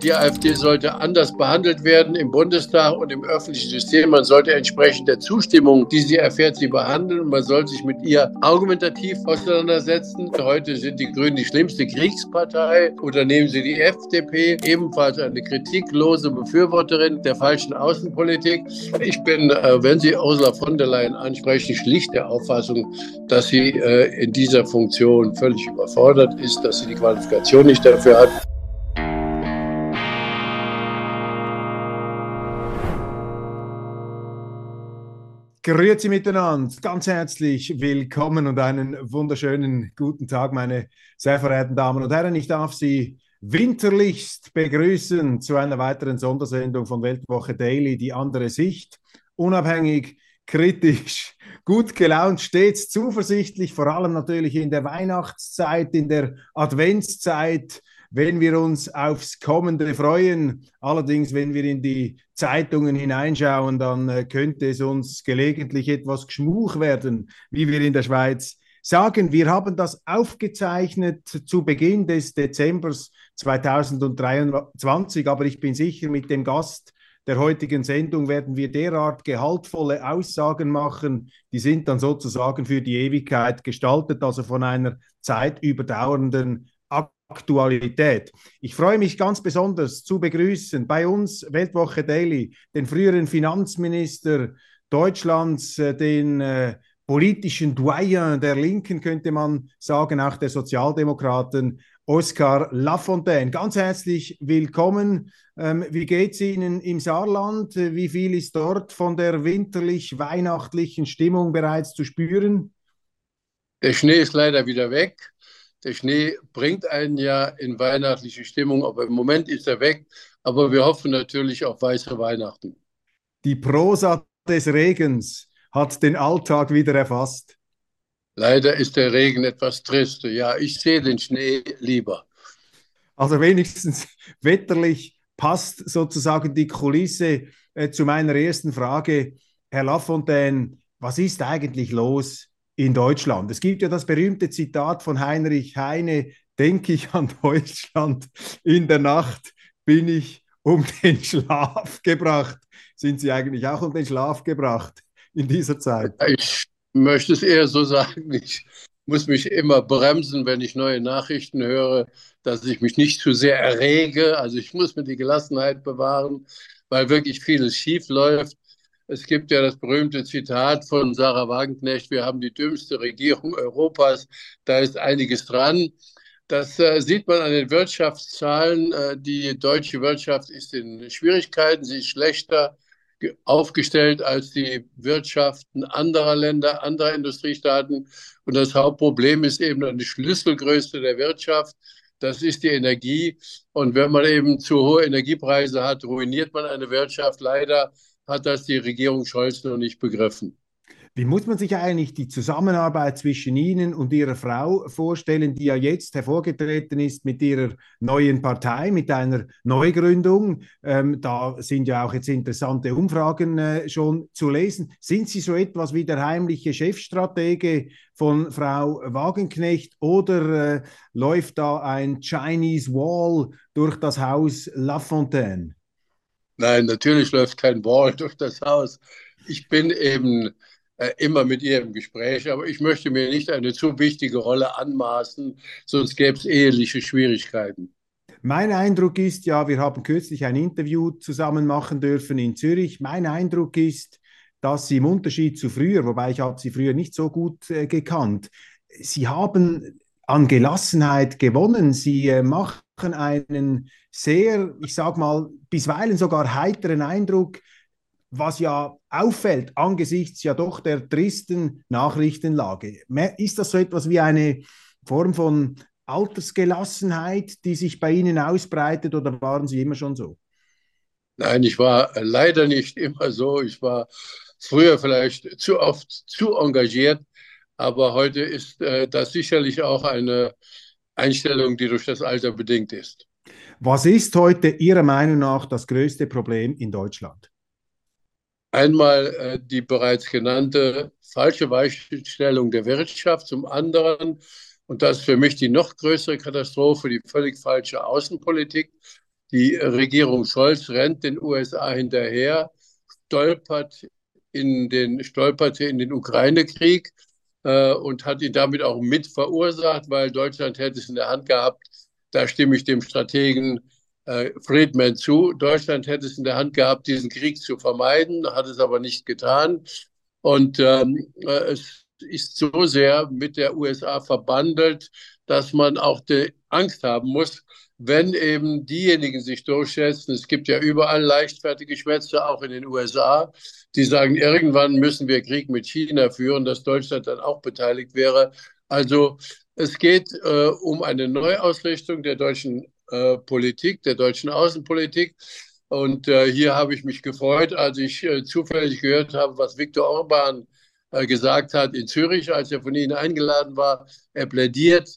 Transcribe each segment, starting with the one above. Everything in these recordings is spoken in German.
Die AfD sollte anders behandelt werden im Bundestag und im öffentlichen System. Man sollte entsprechend der Zustimmung, die sie erfährt, sie behandeln. Man sollte sich mit ihr argumentativ auseinandersetzen. Heute sind die Grünen die schlimmste Kriegspartei. Oder nehmen Sie die FDP, ebenfalls eine kritiklose Befürworterin der falschen Außenpolitik. Ich bin, äh, wenn Sie Ursula von der Leyen ansprechen, schlicht der Auffassung, dass sie äh, in dieser Funktion völlig überfordert ist, dass sie die Qualifikation nicht dafür hat. Grüezi miteinander, ganz herzlich willkommen und einen wunderschönen guten Tag, meine sehr verehrten Damen und Herren. Ich darf Sie winterlichst begrüßen zu einer weiteren Sondersendung von Weltwoche Daily, die andere Sicht. Unabhängig, kritisch, gut gelaunt, stets zuversichtlich, vor allem natürlich in der Weihnachtszeit, in der Adventszeit wenn wir uns aufs Kommende freuen. Allerdings, wenn wir in die Zeitungen hineinschauen, dann äh, könnte es uns gelegentlich etwas geschmuch werden, wie wir in der Schweiz sagen. Wir haben das aufgezeichnet zu Beginn des Dezembers 2023, aber ich bin sicher, mit dem Gast der heutigen Sendung werden wir derart gehaltvolle Aussagen machen, die sind dann sozusagen für die Ewigkeit gestaltet, also von einer zeitüberdauernden Aktualität. Ich freue mich ganz besonders zu begrüßen bei uns Weltwoche Daily den früheren Finanzminister Deutschlands, äh, den äh, politischen Doyen der Linken, könnte man sagen, auch der Sozialdemokraten, Oskar Lafontaine. Ganz herzlich willkommen. Ähm, wie es Ihnen im Saarland? Wie viel ist dort von der winterlich-weihnachtlichen Stimmung bereits zu spüren? Der Schnee ist leider wieder weg. Der Schnee bringt einen ja in weihnachtliche Stimmung, aber im Moment ist er weg. Aber wir hoffen natürlich auf weiße Weihnachten. Die Prosa des Regens hat den Alltag wieder erfasst. Leider ist der Regen etwas trist. Ja, ich sehe den Schnee lieber. Also wenigstens wetterlich passt sozusagen die Kulisse äh, zu meiner ersten Frage. Herr Lafontaine, was ist eigentlich los in Deutschland. Es gibt ja das berühmte Zitat von Heinrich Heine, denke ich an Deutschland, in der Nacht bin ich um den Schlaf gebracht. Sind Sie eigentlich auch um den Schlaf gebracht in dieser Zeit? Ich möchte es eher so sagen, ich muss mich immer bremsen, wenn ich neue Nachrichten höre, dass ich mich nicht zu sehr errege. Also ich muss mir die Gelassenheit bewahren, weil wirklich vieles schief läuft. Es gibt ja das berühmte Zitat von Sarah Wagenknecht, wir haben die dümmste Regierung Europas, da ist einiges dran. Das äh, sieht man an den Wirtschaftszahlen. Äh, die deutsche Wirtschaft ist in Schwierigkeiten, sie ist schlechter aufgestellt als die Wirtschaften anderer Länder, anderer Industriestaaten. Und das Hauptproblem ist eben eine Schlüsselgröße der Wirtschaft. Das ist die Energie. Und wenn man eben zu hohe Energiepreise hat, ruiniert man eine Wirtschaft leider hat das die Regierung Scholz noch nicht begriffen. Wie muss man sich eigentlich die Zusammenarbeit zwischen Ihnen und Ihrer Frau vorstellen, die ja jetzt hervorgetreten ist mit ihrer neuen Partei, mit einer Neugründung? Ähm, da sind ja auch jetzt interessante Umfragen äh, schon zu lesen. Sind Sie so etwas wie der heimliche Chefstratege von Frau Wagenknecht oder äh, läuft da ein Chinese Wall durch das Haus Lafontaine? Nein, natürlich läuft kein Wall durch das Haus. Ich bin eben äh, immer mit ihr im Gespräch, aber ich möchte mir nicht eine zu wichtige Rolle anmaßen, sonst gäbe es eheliche Schwierigkeiten. Mein Eindruck ist ja, wir haben kürzlich ein Interview zusammen machen dürfen in Zürich. Mein Eindruck ist, dass Sie im Unterschied zu früher, wobei ich habe Sie früher nicht so gut äh, gekannt, Sie haben an Gelassenheit gewonnen. Sie äh, machen einen sehr, ich sag mal, bisweilen sogar heiteren Eindruck, was ja auffällt angesichts ja doch der tristen Nachrichtenlage. Ist das so etwas wie eine Form von Altersgelassenheit, die sich bei Ihnen ausbreitet oder waren Sie immer schon so? Nein, ich war leider nicht immer so. Ich war früher vielleicht zu oft zu engagiert, aber heute ist äh, das sicherlich auch eine Einstellung, die durch das Alter bedingt ist. Was ist heute Ihrer Meinung nach das größte Problem in Deutschland? Einmal äh, die bereits genannte falsche Weichstellung der Wirtschaft, zum anderen, und das ist für mich die noch größere Katastrophe, die völlig falsche Außenpolitik. Die Regierung Scholz rennt den USA hinterher, stolpert in den, stolperte in den Ukraine-Krieg äh, und hat ihn damit auch mit verursacht, weil Deutschland hätte es in der Hand gehabt. Da stimme ich dem Strategen äh, Friedman zu. Deutschland hätte es in der Hand gehabt, diesen Krieg zu vermeiden, hat es aber nicht getan. Und ähm, äh, es ist so sehr mit der USA verbandelt, dass man auch die Angst haben muss, wenn eben diejenigen sich durchsetzen, es gibt ja überall leichtfertige Schwätze, auch in den USA, die sagen, irgendwann müssen wir Krieg mit China führen, dass Deutschland dann auch beteiligt wäre. Also es geht äh, um eine Neuausrichtung der deutschen äh, Politik, der deutschen Außenpolitik. Und äh, hier habe ich mich gefreut, als ich äh, zufällig gehört habe, was Viktor Orban äh, gesagt hat in Zürich, als er von Ihnen eingeladen war. Er plädiert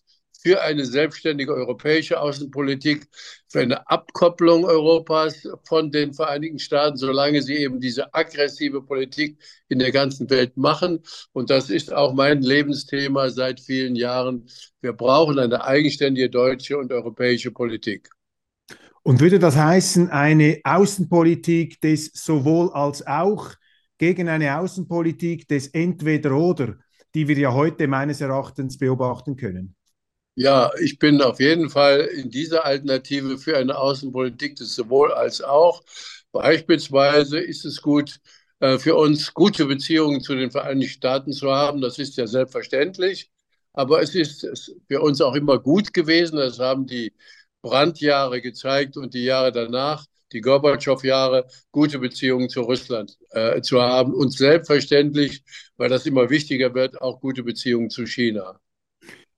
für eine selbstständige europäische Außenpolitik, für eine Abkopplung Europas von den Vereinigten Staaten, solange sie eben diese aggressive Politik in der ganzen Welt machen. Und das ist auch mein Lebensthema seit vielen Jahren. Wir brauchen eine eigenständige deutsche und europäische Politik. Und würde das heißen, eine Außenpolitik des sowohl als auch gegen eine Außenpolitik des Entweder oder, die wir ja heute meines Erachtens beobachten können? Ja, ich bin auf jeden Fall in dieser Alternative für eine Außenpolitik des sowohl als auch. Beispielsweise ist es gut, äh, für uns gute Beziehungen zu den Vereinigten Staaten zu haben. Das ist ja selbstverständlich. Aber es ist für uns auch immer gut gewesen. Das haben die Brandjahre gezeigt und die Jahre danach, die Gorbatschow-Jahre, gute Beziehungen zu Russland äh, zu haben. Und selbstverständlich, weil das immer wichtiger wird, auch gute Beziehungen zu China.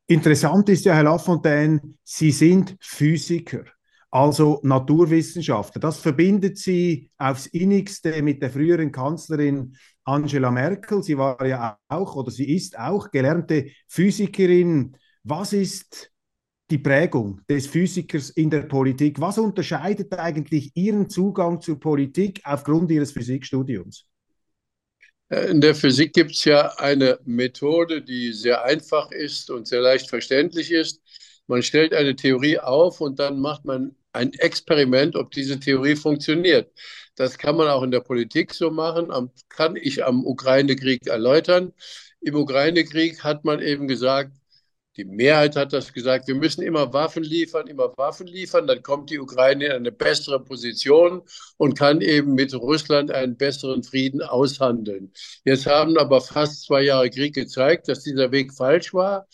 Interessant ist ja, Herr Lafontaine, Sie sind Physiker, also Naturwissenschaftler. Das verbindet Sie aufs innigste mit der früheren Kanzlerin Angela Merkel. Sie war ja auch oder sie ist auch gelernte Physikerin. Was ist die Prägung des Physikers in der Politik? Was unterscheidet eigentlich Ihren Zugang zur Politik aufgrund Ihres Physikstudiums? In der Physik gibt es ja eine Methode, die sehr einfach ist und sehr leicht verständlich ist. Man stellt eine Theorie auf und dann macht man ein Experiment, ob diese Theorie funktioniert. Das kann man auch in der Politik so machen, kann ich am Ukraine-Krieg erläutern. Im Ukraine-Krieg hat man eben gesagt, die Mehrheit hat das gesagt, wir müssen immer Waffen liefern, immer Waffen liefern, dann kommt die Ukraine in eine bessere Position und kann eben mit Russland einen besseren Frieden aushandeln. Jetzt haben aber fast zwei Jahre Krieg gezeigt, dass dieser Weg falsch war.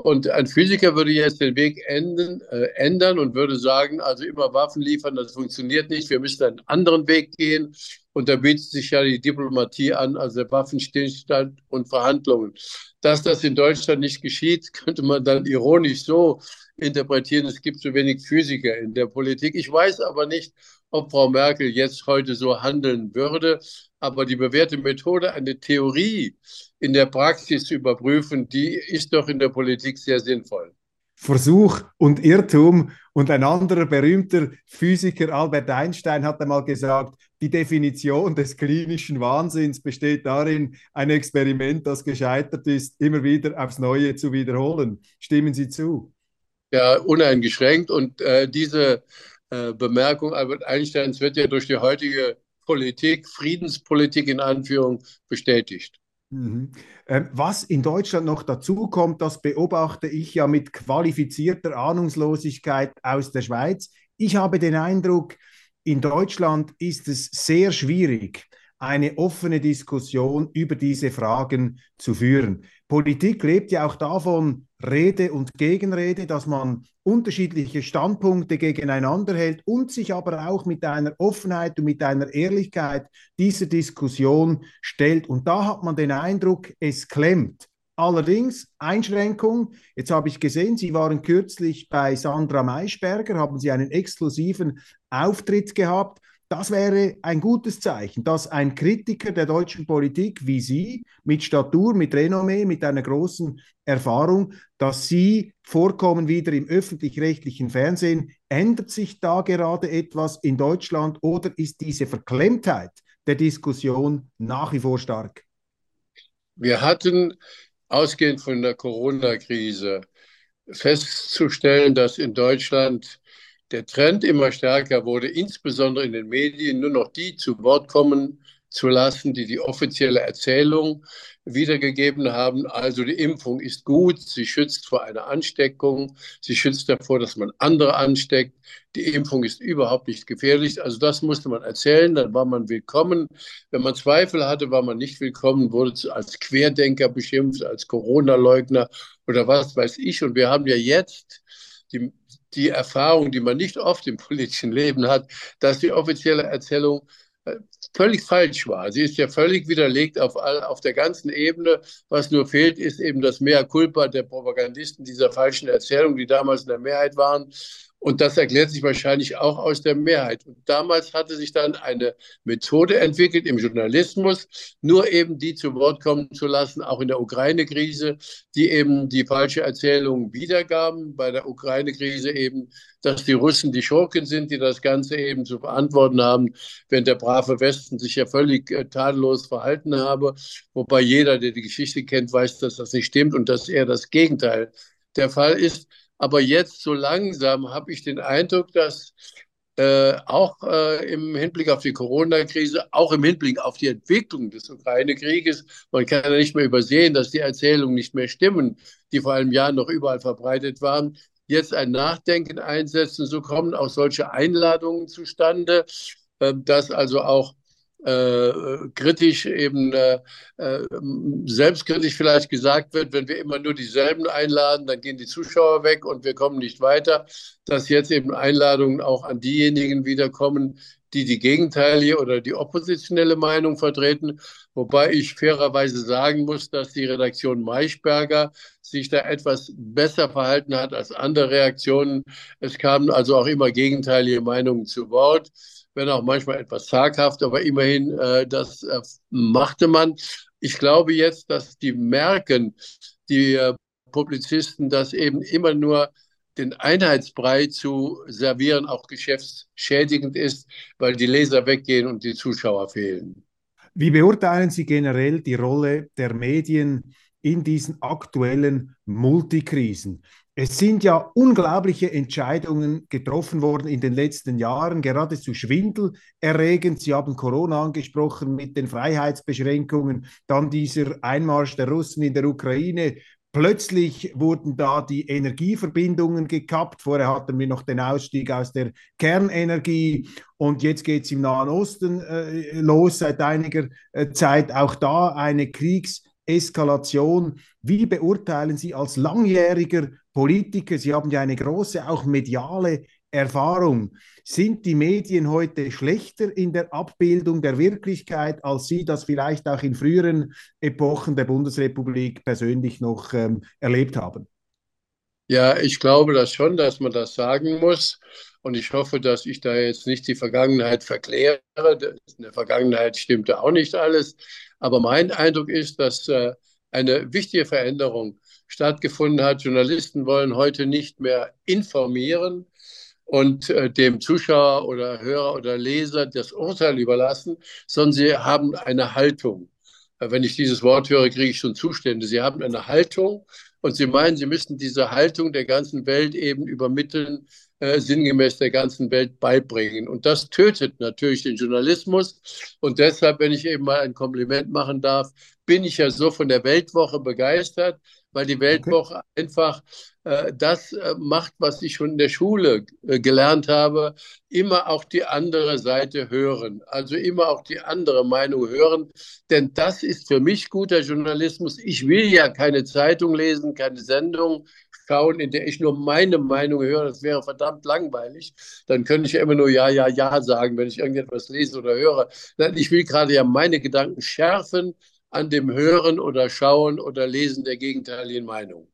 Und ein Physiker würde jetzt den Weg enden, äh, ändern und würde sagen, also immer Waffen liefern, das funktioniert nicht, wir müssen einen anderen Weg gehen. Und da bietet sich ja die Diplomatie an, also der Waffenstillstand und Verhandlungen. Dass das in Deutschland nicht geschieht, könnte man dann ironisch so interpretieren, es gibt zu wenig Physiker in der Politik. Ich weiß aber nicht, ob Frau Merkel jetzt heute so handeln würde. Aber die bewährte Methode, eine Theorie in der Praxis zu überprüfen, die ist doch in der Politik sehr sinnvoll. Versuch und Irrtum. Und ein anderer berühmter Physiker, Albert Einstein, hat einmal gesagt, die Definition des klinischen Wahnsinns besteht darin, ein Experiment, das gescheitert ist, immer wieder aufs Neue zu wiederholen. Stimmen Sie zu? Ja, uneingeschränkt. Und äh, diese äh, Bemerkung Albert Einsteins wird ja durch die heutige Politik, Friedenspolitik in Anführung, bestätigt. Mhm. Ähm, was in Deutschland noch dazu kommt, das beobachte ich ja mit qualifizierter Ahnungslosigkeit aus der Schweiz. Ich habe den Eindruck, in Deutschland ist es sehr schwierig, eine offene Diskussion über diese Fragen zu führen. Politik lebt ja auch davon, Rede und Gegenrede, dass man unterschiedliche Standpunkte gegeneinander hält und sich aber auch mit einer Offenheit und mit einer Ehrlichkeit dieser Diskussion stellt. Und da hat man den Eindruck, es klemmt Allerdings, Einschränkung, jetzt habe ich gesehen, Sie waren kürzlich bei Sandra Maischberger, haben Sie einen exklusiven Auftritt gehabt. Das wäre ein gutes Zeichen, dass ein Kritiker der deutschen Politik wie Sie, mit Statur, mit Renommee, mit einer großen Erfahrung, dass Sie vorkommen wieder im öffentlich-rechtlichen Fernsehen. Ändert sich da gerade etwas in Deutschland oder ist diese Verklemmtheit der Diskussion nach wie vor stark? Wir hatten ausgehend von der Corona-Krise festzustellen, dass in Deutschland der Trend immer stärker wurde, insbesondere in den Medien, nur noch die zu Wort kommen zu lassen, die die offizielle Erzählung wiedergegeben haben. Also die Impfung ist gut, sie schützt vor einer Ansteckung, sie schützt davor, dass man andere ansteckt. Die Impfung ist überhaupt nicht gefährlich. Also das musste man erzählen, dann war man willkommen. Wenn man Zweifel hatte, war man nicht willkommen, wurde als Querdenker beschimpft, als Corona-Leugner oder was weiß ich. Und wir haben ja jetzt die, die Erfahrung, die man nicht oft im politischen Leben hat, dass die offizielle Erzählung völlig falsch war. Sie ist ja völlig widerlegt auf, all, auf der ganzen Ebene. Was nur fehlt, ist eben das Mea culpa der Propagandisten dieser falschen Erzählung, die damals in der Mehrheit waren. Und das erklärt sich wahrscheinlich auch aus der Mehrheit. Und damals hatte sich dann eine Methode entwickelt im Journalismus, nur eben die zu Wort kommen zu lassen, auch in der Ukraine-Krise, die eben die falsche Erzählung wiedergaben. Bei der Ukraine-Krise eben, dass die Russen die Schurken sind, die das Ganze eben zu verantworten haben, während der brave Westen sich ja völlig äh, tadellos verhalten habe. Wobei jeder, der die Geschichte kennt, weiß, dass das nicht stimmt und dass eher das Gegenteil der Fall ist. Aber jetzt so langsam habe ich den Eindruck, dass äh, auch äh, im Hinblick auf die Corona-Krise, auch im Hinblick auf die Entwicklung des Ukraine-Krieges, man kann ja nicht mehr übersehen, dass die Erzählungen nicht mehr stimmen, die vor einem Jahr noch überall verbreitet waren, jetzt ein Nachdenken einsetzen. So kommen auch solche Einladungen zustande, äh, dass also auch äh, kritisch eben äh, äh, selbstkritisch vielleicht gesagt wird, wenn wir immer nur dieselben einladen, dann gehen die Zuschauer weg und wir kommen nicht weiter, dass jetzt eben Einladungen auch an diejenigen wiederkommen, die die gegenteilige oder die oppositionelle Meinung vertreten, wobei ich fairerweise sagen muss, dass die Redaktion Maischberger sich da etwas besser verhalten hat als andere Reaktionen. Es kamen also auch immer gegenteilige Meinungen zu Wort wenn auch manchmal etwas zaghaft, aber immerhin, äh, das äh, machte man. Ich glaube jetzt, dass die merken, die äh, Publizisten, dass eben immer nur den Einheitsbrei zu servieren auch geschäftsschädigend ist, weil die Leser weggehen und die Zuschauer fehlen. Wie beurteilen Sie generell die Rolle der Medien in diesen aktuellen Multikrisen? Es sind ja unglaubliche Entscheidungen getroffen worden in den letzten Jahren, geradezu schwindelerregend. Sie haben Corona angesprochen mit den Freiheitsbeschränkungen, dann dieser Einmarsch der Russen in der Ukraine. Plötzlich wurden da die Energieverbindungen gekappt. Vorher hatten wir noch den Ausstieg aus der Kernenergie und jetzt geht es im Nahen Osten äh, los seit einiger äh, Zeit. Auch da eine Kriegseskalation. Wie beurteilen Sie als langjähriger Politiker, Sie haben ja eine große, auch mediale Erfahrung. Sind die Medien heute schlechter in der Abbildung der Wirklichkeit, als Sie das vielleicht auch in früheren Epochen der Bundesrepublik persönlich noch ähm, erlebt haben? Ja, ich glaube das schon, dass man das sagen muss. Und ich hoffe, dass ich da jetzt nicht die Vergangenheit verkläre. In der Vergangenheit stimmte auch nicht alles. Aber mein Eindruck ist, dass äh, eine wichtige Veränderung stattgefunden hat. Journalisten wollen heute nicht mehr informieren und äh, dem Zuschauer oder Hörer oder Leser das Urteil überlassen, sondern sie haben eine Haltung. Äh, wenn ich dieses Wort höre, kriege ich schon Zustände. Sie haben eine Haltung und sie meinen, sie müssten diese Haltung der ganzen Welt eben übermitteln, äh, sinngemäß der ganzen Welt beibringen. Und das tötet natürlich den Journalismus. Und deshalb, wenn ich eben mal ein Kompliment machen darf, bin ich ja so von der Weltwoche begeistert, weil die Weltwoche okay. einfach äh, das äh, macht, was ich schon in der Schule äh, gelernt habe, immer auch die andere Seite hören, also immer auch die andere Meinung hören, denn das ist für mich guter Journalismus. Ich will ja keine Zeitung lesen, keine Sendung schauen, in der ich nur meine Meinung höre, das wäre verdammt langweilig. Dann könnte ich ja immer nur Ja, Ja, Ja sagen, wenn ich irgendetwas lese oder höre. Nein, ich will gerade ja meine Gedanken schärfen, an dem Hören oder Schauen oder Lesen der gegenteiligen Meinung.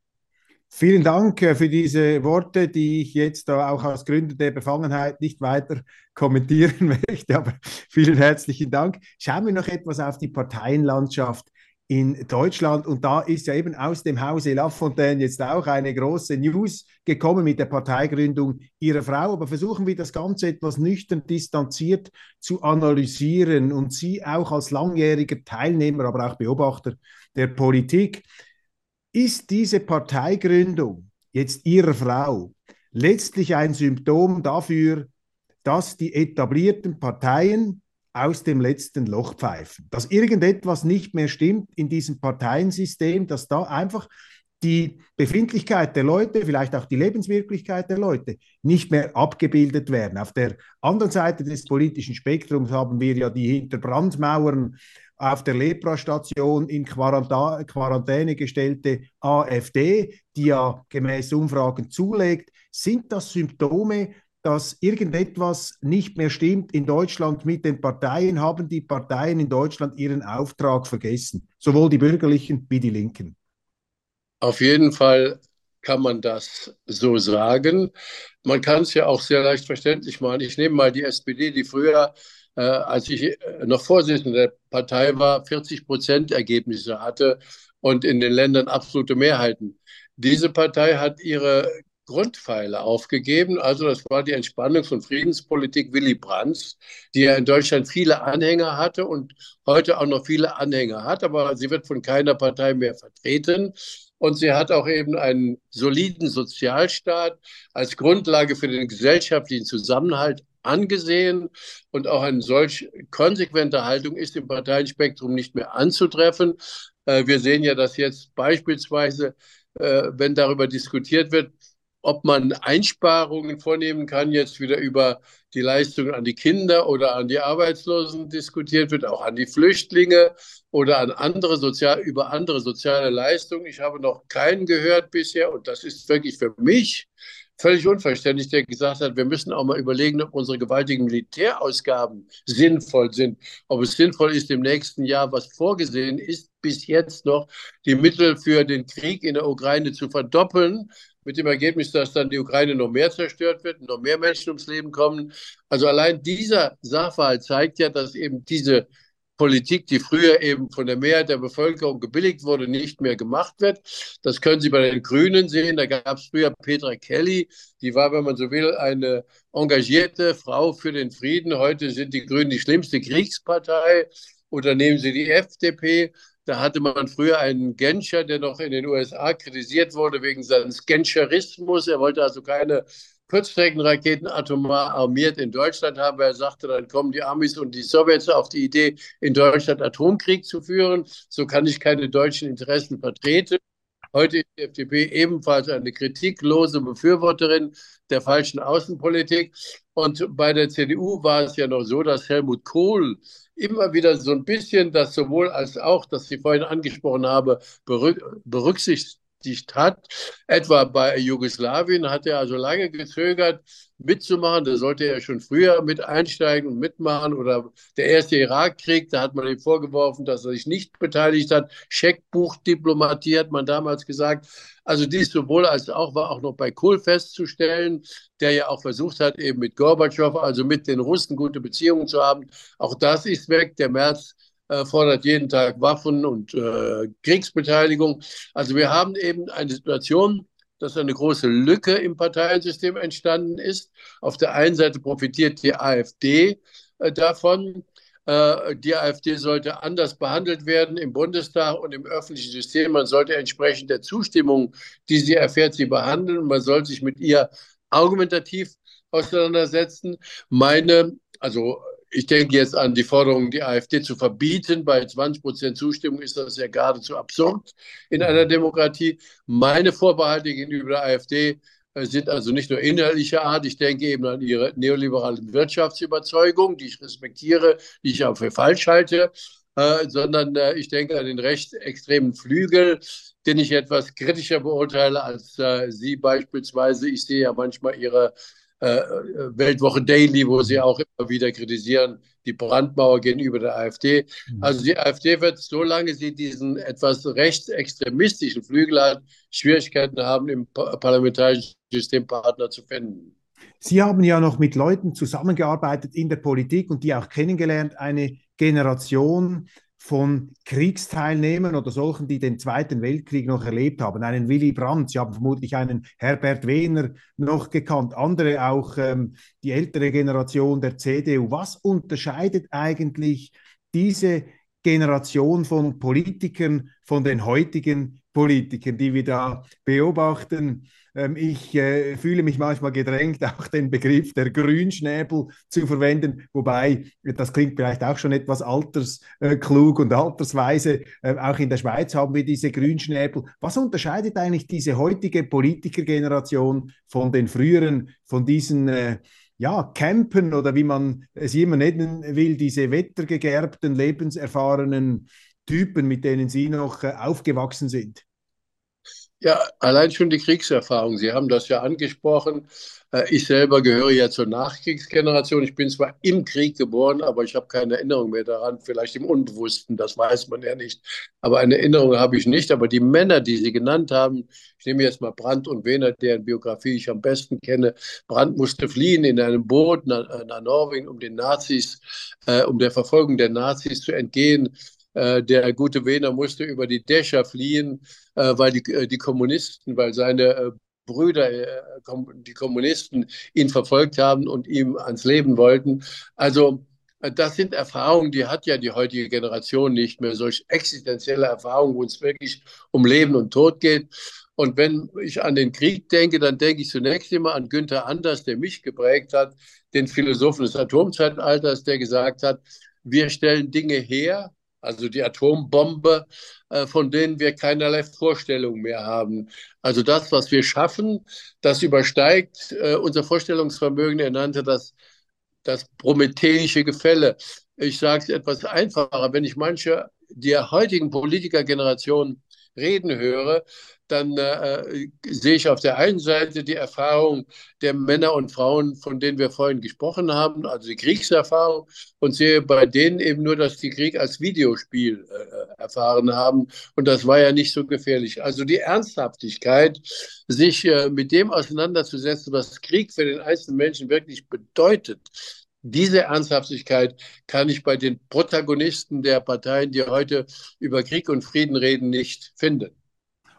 Vielen Dank äh, für diese Worte, die ich jetzt auch aus Gründen der Befangenheit nicht weiter kommentieren möchte, aber vielen herzlichen Dank. Schauen wir noch etwas auf die Parteienlandschaft in Deutschland. Und da ist ja eben aus dem Hause Lafontaine jetzt auch eine große News gekommen mit der Parteigründung ihrer Frau. Aber versuchen wir das Ganze etwas nüchtern distanziert zu analysieren und Sie auch als langjähriger Teilnehmer, aber auch Beobachter der Politik. Ist diese Parteigründung jetzt Ihrer Frau letztlich ein Symptom dafür, dass die etablierten Parteien aus dem letzten Loch pfeifen. Dass irgendetwas nicht mehr stimmt in diesem Parteiensystem, dass da einfach die Befindlichkeit der Leute, vielleicht auch die Lebenswirklichkeit der Leute nicht mehr abgebildet werden. Auf der anderen Seite des politischen Spektrums haben wir ja die hinter Brandmauern auf der Lepra-Station in Quarantäne gestellte AfD, die ja gemäß Umfragen zulegt. Sind das Symptome dass irgendetwas nicht mehr stimmt in Deutschland mit den Parteien, haben die Parteien in Deutschland ihren Auftrag vergessen, sowohl die bürgerlichen wie die Linken. Auf jeden Fall kann man das so sagen. Man kann es ja auch sehr leicht verständlich machen. Ich nehme mal die SPD, die früher, äh, als ich äh, noch Vorsitzender der Partei war, 40 Prozent Ergebnisse hatte und in den Ländern absolute Mehrheiten. Diese Partei hat ihre Grundpfeiler aufgegeben. Also das war die Entspannungs- und Friedenspolitik Willy Brandts, die ja in Deutschland viele Anhänger hatte und heute auch noch viele Anhänger hat, aber sie wird von keiner Partei mehr vertreten. Und sie hat auch eben einen soliden Sozialstaat als Grundlage für den gesellschaftlichen Zusammenhalt angesehen und auch eine solch konsequente Haltung ist im Parteienspektrum nicht mehr anzutreffen. Äh, wir sehen ja, dass jetzt beispielsweise, äh, wenn darüber diskutiert wird, ob man Einsparungen vornehmen kann, jetzt wieder über die Leistungen an die Kinder oder an die Arbeitslosen diskutiert wird, auch an die Flüchtlinge oder an andere sozial, über andere soziale Leistungen. Ich habe noch keinen gehört bisher und das ist wirklich für mich völlig unverständlich, der gesagt hat, wir müssen auch mal überlegen, ob unsere gewaltigen Militärausgaben sinnvoll sind, ob es sinnvoll ist, im nächsten Jahr, was vorgesehen ist, bis jetzt noch die Mittel für den Krieg in der Ukraine zu verdoppeln mit dem Ergebnis, dass dann die Ukraine noch mehr zerstört wird, noch mehr Menschen ums Leben kommen. Also allein dieser Sachverhalt zeigt ja, dass eben diese Politik, die früher eben von der Mehrheit der Bevölkerung gebilligt wurde, nicht mehr gemacht wird. Das können Sie bei den Grünen sehen. Da gab es früher Petra Kelly, die war, wenn man so will, eine engagierte Frau für den Frieden. Heute sind die Grünen die schlimmste Kriegspartei. Oder nehmen Sie die FDP. Da hatte man früher einen Genscher, der noch in den USA kritisiert wurde wegen seines Genscherismus. Er wollte also keine Kurzstreckenraketen atomar armiert in Deutschland haben. Er sagte, dann kommen die Amis und die Sowjets auf die Idee, in Deutschland Atomkrieg zu führen. So kann ich keine deutschen Interessen vertreten. Heute ist die FDP ebenfalls eine kritiklose Befürworterin der falschen Außenpolitik. Und bei der CDU war es ja noch so, dass Helmut Kohl immer wieder so ein bisschen das sowohl als auch, das ich vorhin angesprochen habe, berücksichtigt hat. Etwa bei Jugoslawien hat er also lange gezögert, mitzumachen. Da sollte er schon früher mit einsteigen und mitmachen. Oder der erste Irakkrieg, da hat man ihm vorgeworfen, dass er sich nicht beteiligt hat. Scheckbuchdiplomatie hat man damals gesagt. Also dies sowohl als auch war auch noch bei Kohl festzustellen, der ja auch versucht hat, eben mit Gorbatschow, also mit den Russen gute Beziehungen zu haben. Auch das ist weg. Der März äh, fordert jeden Tag Waffen und äh, Kriegsbeteiligung. Also wir haben eben eine Situation, dass eine große Lücke im Parteiensystem entstanden ist. Auf der einen Seite profitiert die AfD äh, davon. Äh, die AfD sollte anders behandelt werden im Bundestag und im öffentlichen System. Man sollte entsprechend der Zustimmung, die sie erfährt, sie behandeln. Man sollte sich mit ihr argumentativ auseinandersetzen. Meine, also ich denke jetzt an die Forderung, die AfD zu verbieten. Bei 20 Prozent Zustimmung ist das ja geradezu absurd in einer Demokratie. Meine Vorbehalte gegenüber der AfD äh, sind also nicht nur inhaltlicher Art. Ich denke eben an ihre neoliberale Wirtschaftsüberzeugung, die ich respektiere, die ich auch für falsch halte, äh, sondern äh, ich denke an den rechtsextremen Flügel, den ich etwas kritischer beurteile als äh, Sie beispielsweise. Ich sehe ja manchmal Ihre Weltwoche Daily, wo sie auch immer wieder kritisieren, die Brandmauer gegenüber der AfD. Mhm. Also die AfD wird, solange sie diesen etwas rechtsextremistischen Flügel hat, Schwierigkeiten haben, im parlamentarischen System Partner zu finden. Sie haben ja noch mit Leuten zusammengearbeitet in der Politik und die auch kennengelernt, eine Generation von Kriegsteilnehmern oder solchen, die den Zweiten Weltkrieg noch erlebt haben. Einen Willy Brandt, Sie haben vermutlich einen Herbert Wehner noch gekannt, andere auch ähm, die ältere Generation der CDU. Was unterscheidet eigentlich diese Generation von Politikern von den heutigen Politikern, die wir da beobachten? Ähm, ich äh, fühle mich manchmal gedrängt, auch den Begriff der Grünschnäbel zu verwenden, wobei das klingt vielleicht auch schon etwas altersklug und altersweise. Äh, auch in der Schweiz haben wir diese Grünschnäbel. Was unterscheidet eigentlich diese heutige Politikergeneration von den früheren, von diesen äh, ja, Campen oder wie man es immer nennen will, diese wettergegerbten, lebenserfahrenen Typen, mit denen Sie noch aufgewachsen sind? Ja, allein schon die Kriegserfahrung. Sie haben das ja angesprochen. Äh, ich selber gehöre ja zur Nachkriegsgeneration. Ich bin zwar im Krieg geboren, aber ich habe keine Erinnerung mehr daran. Vielleicht im Unbewussten, das weiß man ja nicht. Aber eine Erinnerung habe ich nicht. Aber die Männer, die Sie genannt haben, ich nehme jetzt mal Brandt und Wehner, deren Biografie ich am besten kenne. Brandt musste fliehen in einem Boot nach, nach Norwegen, um den Nazis, äh, um der Verfolgung der Nazis zu entgehen. Äh, der gute Wehner musste über die Dächer fliehen, äh, weil die, äh, die Kommunisten, weil seine Brüder, die Kommunisten, ihn verfolgt haben und ihm ans Leben wollten. Also das sind Erfahrungen, die hat ja die heutige Generation nicht mehr. Solch existenzielle Erfahrungen, wo es wirklich um Leben und Tod geht. Und wenn ich an den Krieg denke, dann denke ich zunächst immer an Günther Anders, der mich geprägt hat, den Philosophen des Atomzeitalters, der gesagt hat, wir stellen Dinge her, also die Atombombe, äh, von denen wir keinerlei Vorstellung mehr haben. Also das, was wir schaffen, das übersteigt äh, unser Vorstellungsvermögen. Er nannte das das prometheische Gefälle. Ich sage es etwas einfacher. Wenn ich manche der heutigen Politikergeneration reden höre, dann äh, sehe ich auf der einen Seite die Erfahrung der Männer und Frauen, von denen wir vorhin gesprochen haben, also die Kriegserfahrung, und sehe bei denen eben nur, dass die Krieg als Videospiel äh, erfahren haben. Und das war ja nicht so gefährlich. Also die Ernsthaftigkeit, sich äh, mit dem auseinanderzusetzen, was Krieg für den einzelnen Menschen wirklich bedeutet, diese Ernsthaftigkeit kann ich bei den Protagonisten der Parteien, die heute über Krieg und Frieden reden, nicht finden.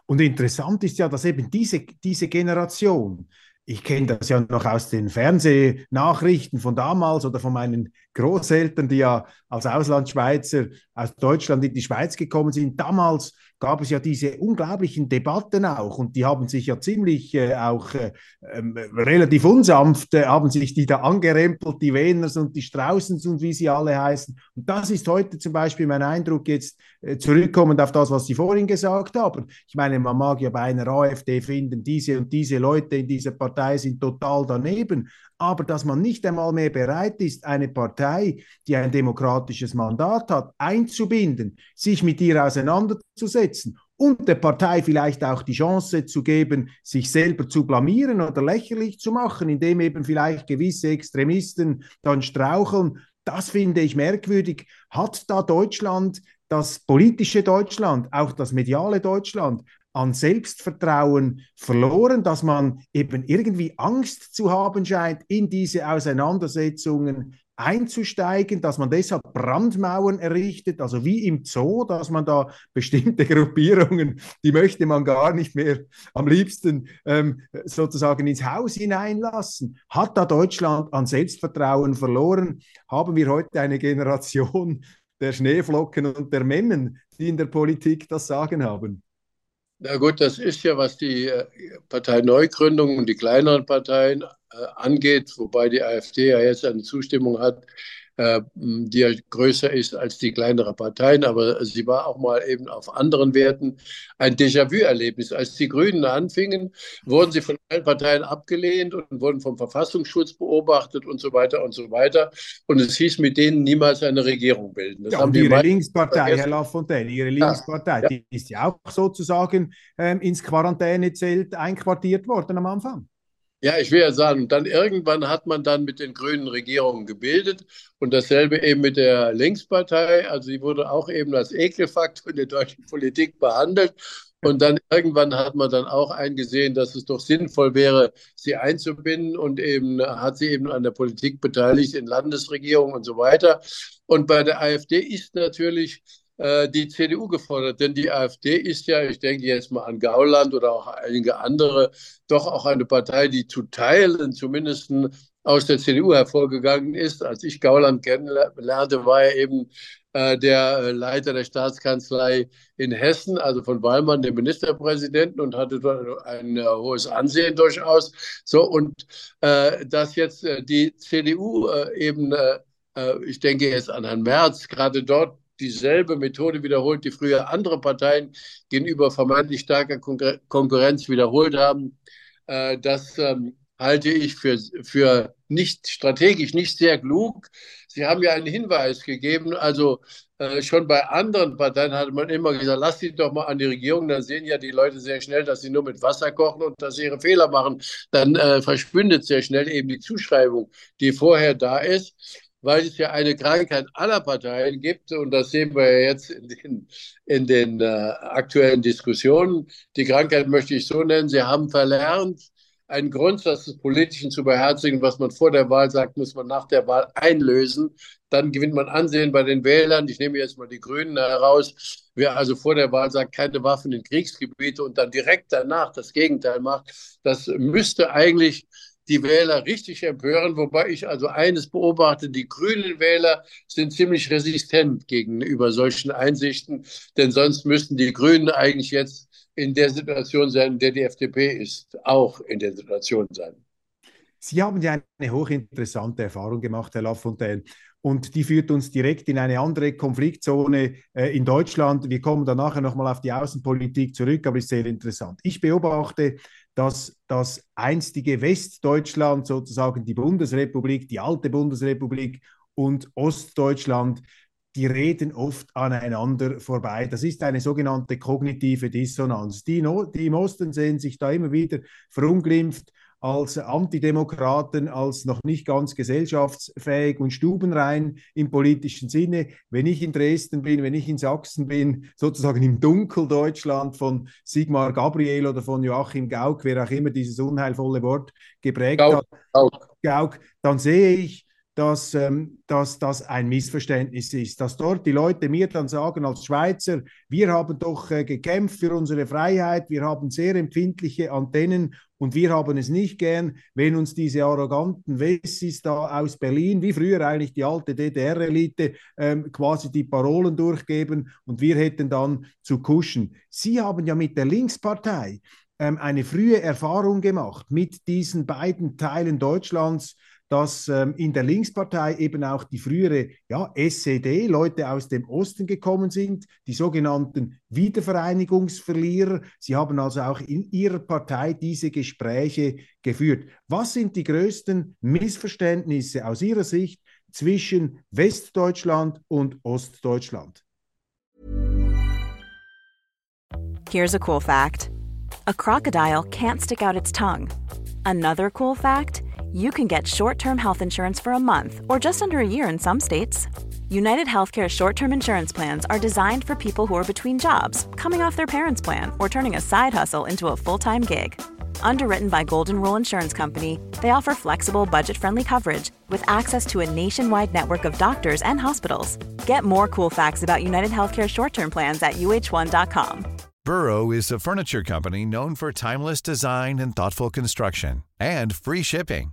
Und interessant ist ja, dass eben diese, diese Generation, ich kenne das ja noch aus den Fernsehnachrichten von damals oder von meinen Großeltern, die ja als Auslandschweizer aus Deutschland in die Schweiz gekommen sind. Damals gab es ja diese unglaublichen Debatten auch und die haben sich ja ziemlich äh, auch äh, äh, relativ unsanft, äh, haben sich die da angerempelt, die Weners und die Straußens und wie sie alle heißen. Und das ist heute zum Beispiel mein Eindruck jetzt äh, zurückkommend auf das, was Sie vorhin gesagt haben. Ich meine, man mag ja bei einer AfD finden, diese und diese Leute in dieser Partei sind total daneben, aber dass man nicht einmal mehr bereit ist, eine Partei, die ein demokratisches Mandat hat, einzubinden, sich mit ihr auseinanderzusetzen und der Partei vielleicht auch die Chance zu geben, sich selber zu blamieren oder lächerlich zu machen, indem eben vielleicht gewisse Extremisten dann straucheln. Das finde ich merkwürdig. Hat da Deutschland, das politische Deutschland, auch das mediale Deutschland, an Selbstvertrauen verloren, dass man eben irgendwie Angst zu haben scheint, in diese Auseinandersetzungen einzusteigen, dass man deshalb Brandmauern errichtet, also wie im Zoo, dass man da bestimmte Gruppierungen, die möchte man gar nicht mehr am liebsten ähm, sozusagen ins Haus hineinlassen. Hat da Deutschland an Selbstvertrauen verloren? Haben wir heute eine Generation der Schneeflocken und der Memmen, die in der Politik das Sagen haben? Na gut, das ist ja, was die äh, Parteineugründung und die kleineren Parteien äh, angeht, wobei die AfD ja jetzt eine Zustimmung hat, die ja größer ist als die kleineren Parteien, aber sie war auch mal eben auf anderen Werten ein Déjà-vu-Erlebnis. Als die Grünen anfingen, wurden sie von allen Parteien abgelehnt und wurden vom Verfassungsschutz beobachtet und so weiter und so weiter. Und es hieß mit denen niemals eine Regierung bilden. Das ja, und Ihre Linkspartei, Herr Lafontaine, Ihre Linkspartei, ja. die ist ja auch sozusagen ähm, ins Quarantänezelt einquartiert worden am Anfang. Ja, ich will ja sagen, dann irgendwann hat man dann mit den grünen Regierungen gebildet und dasselbe eben mit der Linkspartei. Also sie wurde auch eben als Ekelfaktor in der deutschen Politik behandelt. Und dann irgendwann hat man dann auch eingesehen, dass es doch sinnvoll wäre, sie einzubinden und eben hat sie eben an der Politik beteiligt, in Landesregierungen und so weiter. Und bei der AfD ist natürlich die CDU gefordert. Denn die AfD ist ja, ich denke jetzt mal an Gauland oder auch einige andere, doch auch eine Partei, die zu Teilen zumindest aus der CDU hervorgegangen ist. Als ich Gauland kennenlernte, war er eben äh, der äh, Leiter der Staatskanzlei in Hessen, also von Weimar, dem Ministerpräsidenten, und hatte dort ein äh, hohes Ansehen durchaus. So, und äh, dass jetzt äh, die CDU eben, ich denke jetzt an Herrn Merz, gerade dort dieselbe Methode wiederholt, die früher andere Parteien gegenüber vermeintlich starker Konkurrenz wiederholt haben. Äh, das ähm, halte ich für, für nicht strategisch, nicht sehr klug. Sie haben ja einen Hinweis gegeben, also äh, schon bei anderen Parteien hatte man immer gesagt, lass sie doch mal an die Regierung, dann sehen ja die Leute sehr schnell, dass sie nur mit Wasser kochen und dass sie ihre Fehler machen. Dann äh, verschwindet sehr schnell eben die Zuschreibung, die vorher da ist weil es ja eine Krankheit aller Parteien gibt und das sehen wir ja jetzt in den, in den äh, aktuellen Diskussionen. Die Krankheit möchte ich so nennen, sie haben verlernt, einen Grundsatz des Politischen zu beherzigen, was man vor der Wahl sagt, muss man nach der Wahl einlösen. Dann gewinnt man Ansehen bei den Wählern. Ich nehme jetzt mal die Grünen heraus. Wer also vor der Wahl sagt, keine Waffen in Kriegsgebiete und dann direkt danach das Gegenteil macht, das müsste eigentlich die Wähler richtig empören, wobei ich also eines beobachte, die grünen Wähler sind ziemlich resistent gegenüber solchen Einsichten, denn sonst müssten die Grünen eigentlich jetzt in der Situation sein, in der die FDP ist, auch in der Situation sein. Sie haben ja eine hochinteressante Erfahrung gemacht, Herr Lafontaine. Und die führt uns direkt in eine andere Konfliktzone äh, in Deutschland. Wir kommen dann nachher nochmal auf die Außenpolitik zurück, aber ist sehr interessant. Ich beobachte dass das einstige Westdeutschland, sozusagen die Bundesrepublik, die alte Bundesrepublik und Ostdeutschland, die reden oft aneinander vorbei. Das ist eine sogenannte kognitive Dissonanz. Die, no die im Osten sehen sich da immer wieder verunglimpft als Antidemokraten, als noch nicht ganz gesellschaftsfähig und stubenrein im politischen Sinne. Wenn ich in Dresden bin, wenn ich in Sachsen bin, sozusagen im Dunkeldeutschland von Sigmar Gabriel oder von Joachim Gauck, wer auch immer dieses unheilvolle Wort geprägt Gauck, hat, Gauck. Gauck, dann sehe ich, dass, ähm, dass das ein Missverständnis ist, dass dort die Leute mir dann sagen als Schweizer, wir haben doch äh, gekämpft für unsere Freiheit, wir haben sehr empfindliche Antennen und wir haben es nicht gern, wenn uns diese arroganten Wessis da aus Berlin, wie früher eigentlich die alte DDR-Elite, ähm, quasi die Parolen durchgeben und wir hätten dann zu kuschen. Sie haben ja mit der Linkspartei ähm, eine frühe Erfahrung gemacht mit diesen beiden Teilen Deutschlands, dass ähm, in der Linkspartei eben auch die frühere ja, SED, Leute aus dem Osten gekommen sind, die sogenannten Wiedervereinigungsverlierer. Sie haben also auch in ihrer Partei diese Gespräche geführt. Was sind die größten Missverständnisse aus Ihrer Sicht zwischen Westdeutschland und Ostdeutschland? Here's a cool fact. A crocodile can't stick out its tongue. Another cool fact. You can get short term health insurance for a month or just under a year in some states. United Healthcare short term insurance plans are designed for people who are between jobs, coming off their parents' plan, or turning a side hustle into a full time gig. Underwritten by Golden Rule Insurance Company, they offer flexible, budget friendly coverage with access to a nationwide network of doctors and hospitals. Get more cool facts about United Healthcare short term plans at uh1.com. Burrow is a furniture company known for timeless design and thoughtful construction and free shipping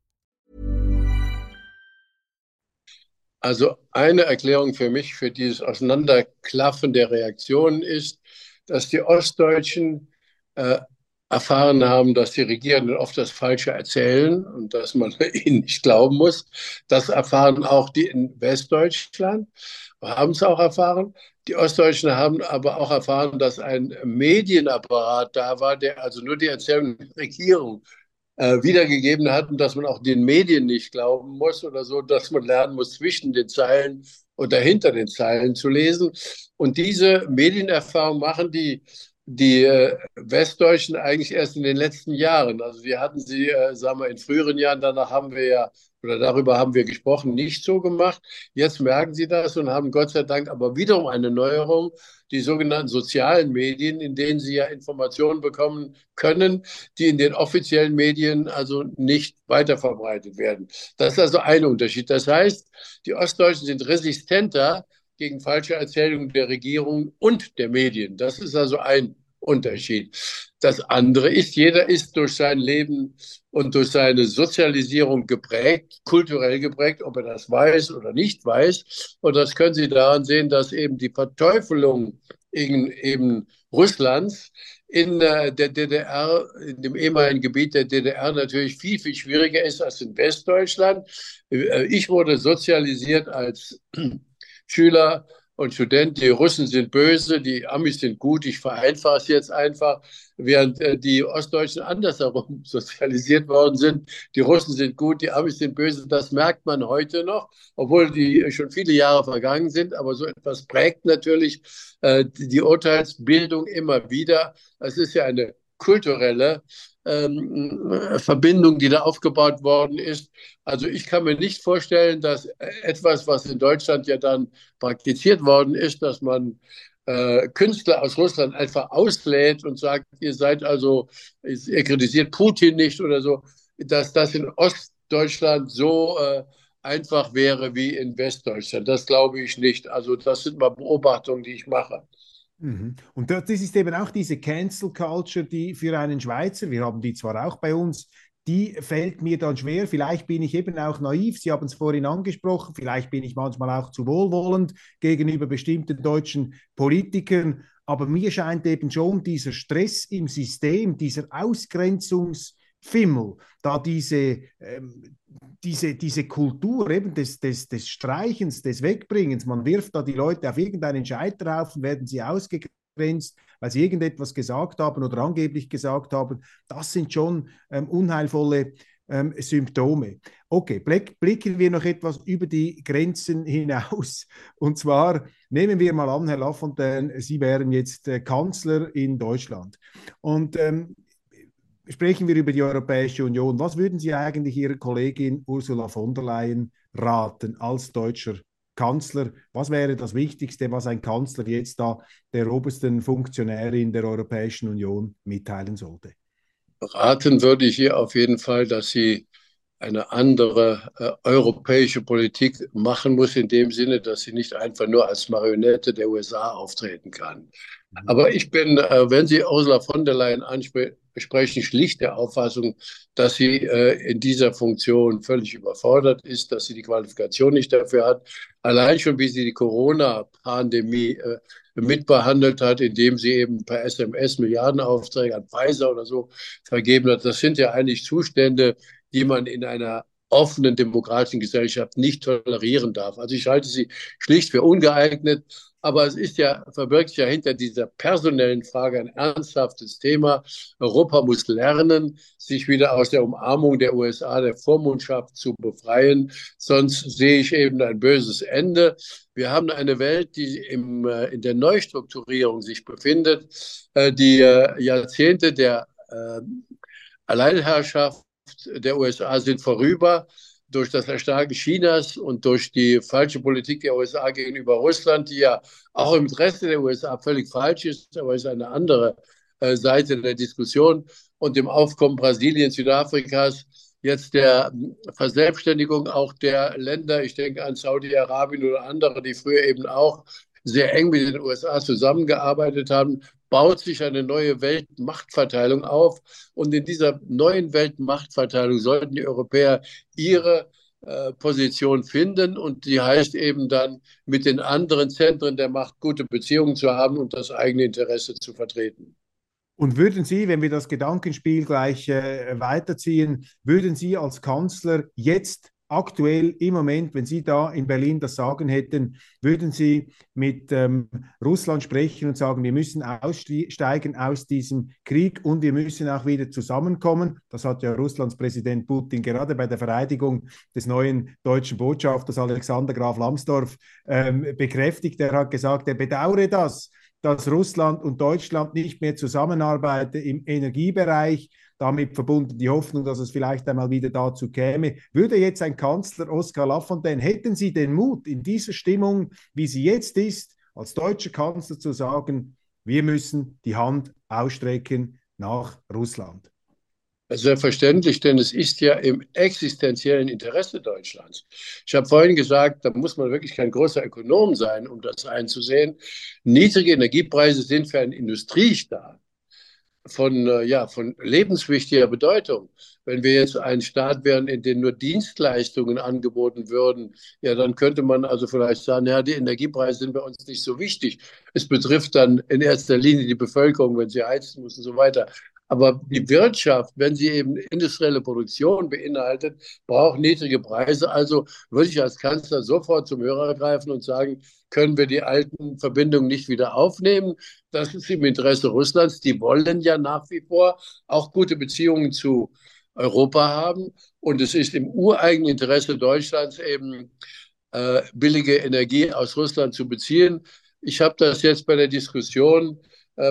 Also eine Erklärung für mich für dieses Auseinanderklaffen der Reaktionen ist, dass die Ostdeutschen äh, erfahren haben, dass die Regierenden oft das Falsche erzählen und dass man ihnen nicht glauben muss. Das erfahren auch die in Westdeutschland. haben es auch erfahren. Die Ostdeutschen haben aber auch erfahren, dass ein Medienapparat da war, der also nur die Erzählung der Regierung äh, wiedergegeben hat und dass man auch den Medien nicht glauben muss oder so, dass man lernen muss, zwischen den Zeilen oder hinter den Zeilen zu lesen. Und diese Medienerfahrung machen die die äh, Westdeutschen eigentlich erst in den letzten Jahren. Also wir hatten sie, äh, sagen wir, in früheren Jahren, danach haben wir ja, oder darüber haben wir gesprochen, nicht so gemacht. Jetzt merken sie das und haben Gott sei Dank aber wiederum eine Neuerung, die sogenannten sozialen Medien, in denen sie ja Informationen bekommen können, die in den offiziellen Medien also nicht weiterverbreitet werden. Das ist also ein Unterschied. Das heißt, die Ostdeutschen sind resistenter gegen falsche Erzählungen der Regierung und der Medien. Das ist also ein Unterschied. Das andere ist, jeder ist durch sein Leben und durch seine Sozialisierung geprägt, kulturell geprägt, ob er das weiß oder nicht weiß. Und das können Sie daran sehen, dass eben die Verteufelung in, eben Russlands in der DDR, in dem ehemaligen Gebiet der DDR natürlich viel, viel schwieriger ist als in Westdeutschland. Ich wurde sozialisiert als Schüler und Studenten, die Russen sind böse, die Amis sind gut, ich vereinfache es jetzt einfach, während äh, die Ostdeutschen andersherum sozialisiert worden sind. Die Russen sind gut, die Amis sind böse, das merkt man heute noch, obwohl die schon viele Jahre vergangen sind, aber so etwas prägt natürlich äh, die Urteilsbildung immer wieder. Es ist ja eine kulturelle ähm, Verbindung, die da aufgebaut worden ist. Also ich kann mir nicht vorstellen, dass etwas, was in Deutschland ja dann praktiziert worden ist, dass man äh, Künstler aus Russland einfach auslädt und sagt, ihr seid also, ihr kritisiert Putin nicht oder so, dass das in Ostdeutschland so äh, einfach wäre wie in Westdeutschland. Das glaube ich nicht. Also das sind mal Beobachtungen, die ich mache. Mhm. Und das ist eben auch diese Cancel Culture, die für einen Schweizer, wir haben die zwar auch bei uns, die fällt mir dann schwer. Vielleicht bin ich eben auch naiv, Sie haben es vorhin angesprochen, vielleicht bin ich manchmal auch zu wohlwollend gegenüber bestimmten deutschen Politikern, aber mir scheint eben schon dieser Stress im System, dieser Ausgrenzungsfimmel, da diese, ähm, diese, diese Kultur eben des, des, des Streichens, des Wegbringens, man wirft da die Leute auf irgendeinen Scheiterhaufen, werden sie ausgegrenzt, weil sie irgendetwas gesagt haben oder angeblich gesagt haben, das sind schon ähm, unheilvolle ähm, Symptome. Okay, blicken wir noch etwas über die Grenzen hinaus. Und zwar nehmen wir mal an, Herr Lafontaine, Sie wären jetzt äh, Kanzler in Deutschland. Und ähm, sprechen wir über die Europäische Union. Was würden Sie eigentlich Ihrer Kollegin Ursula von der Leyen raten als deutscher Kanzler? Was wäre das Wichtigste, was ein Kanzler jetzt da der obersten Funktionärin der Europäischen Union mitteilen sollte? Raten würde ich ihr auf jeden Fall, dass sie eine andere äh, europäische Politik machen muss, in dem Sinne, dass sie nicht einfach nur als Marionette der USA auftreten kann. Mhm. Aber ich bin, äh, wenn Sie Ursula von der Leyen ansprechen, schlicht der Auffassung, dass sie äh, in dieser Funktion völlig überfordert ist, dass sie die Qualifikation nicht dafür hat. Allein schon, wie sie die Corona-Pandemie äh, mitbehandelt hat, indem sie eben per SMS Milliardenaufträge an Pfizer oder so vergeben hat. Das sind ja eigentlich Zustände, die man in einer offenen demokratischen Gesellschaft nicht tolerieren darf. Also ich halte sie schlicht für ungeeignet. Aber es ist ja, verbirgt sich ja hinter dieser personellen Frage ein ernsthaftes Thema. Europa muss lernen, sich wieder aus der Umarmung der USA, der Vormundschaft zu befreien. Sonst sehe ich eben ein böses Ende. Wir haben eine Welt, die im, äh, in der Neustrukturierung sich befindet, äh, die äh, Jahrzehnte der Alleinherrschaft der USA sind vorüber durch das Erstarken Chinas und durch die falsche Politik der USA gegenüber Russland, die ja auch im Interesse der USA völlig falsch ist, aber ist eine andere äh, Seite der Diskussion. Und dem Aufkommen Brasiliens, Südafrikas, jetzt der Verselbstständigung auch der Länder, ich denke an Saudi-Arabien oder andere, die früher eben auch sehr eng mit den USA zusammengearbeitet haben, baut sich eine neue Weltmachtverteilung auf. Und in dieser neuen Weltmachtverteilung sollten die Europäer ihre äh, Position finden. Und die heißt eben dann, mit den anderen Zentren der Macht gute Beziehungen zu haben und das eigene Interesse zu vertreten. Und würden Sie, wenn wir das Gedankenspiel gleich äh, weiterziehen, würden Sie als Kanzler jetzt aktuell im Moment, wenn Sie da in Berlin das Sagen hätten, würden Sie mit ähm, Russland sprechen und sagen, wir müssen aussteigen aus diesem Krieg und wir müssen auch wieder zusammenkommen. Das hat ja Russlands Präsident Putin gerade bei der Vereidigung des neuen deutschen Botschafters Alexander Graf Lambsdorff ähm, bekräftigt. Er hat gesagt, er bedauere das, dass Russland und Deutschland nicht mehr zusammenarbeiten im Energiebereich damit verbunden die Hoffnung, dass es vielleicht einmal wieder dazu käme. Würde jetzt ein Kanzler Oskar Lafontaine, hätten Sie den Mut, in dieser Stimmung, wie sie jetzt ist, als deutscher Kanzler zu sagen, wir müssen die Hand ausstrecken nach Russland? Selbstverständlich, denn es ist ja im existenziellen Interesse Deutschlands. Ich habe vorhin gesagt, da muss man wirklich kein großer Ökonom sein, um das einzusehen. Niedrige Energiepreise sind für einen Industriestaat von, äh, ja, von lebenswichtiger Bedeutung. Wenn wir jetzt ein Staat wären, in dem nur Dienstleistungen angeboten würden, ja, dann könnte man also vielleicht sagen, ja, die Energiepreise sind bei uns nicht so wichtig. Es betrifft dann in erster Linie die Bevölkerung, wenn sie heizen muss und so weiter. Aber die Wirtschaft, wenn sie eben industrielle Produktion beinhaltet, braucht niedrige Preise. Also würde ich als Kanzler sofort zum Hörer greifen und sagen, können wir die alten Verbindungen nicht wieder aufnehmen? Das ist im Interesse Russlands. Die wollen ja nach wie vor auch gute Beziehungen zu Europa haben. Und es ist im ureigenen Interesse Deutschlands eben äh, billige Energie aus Russland zu beziehen. Ich habe das jetzt bei der Diskussion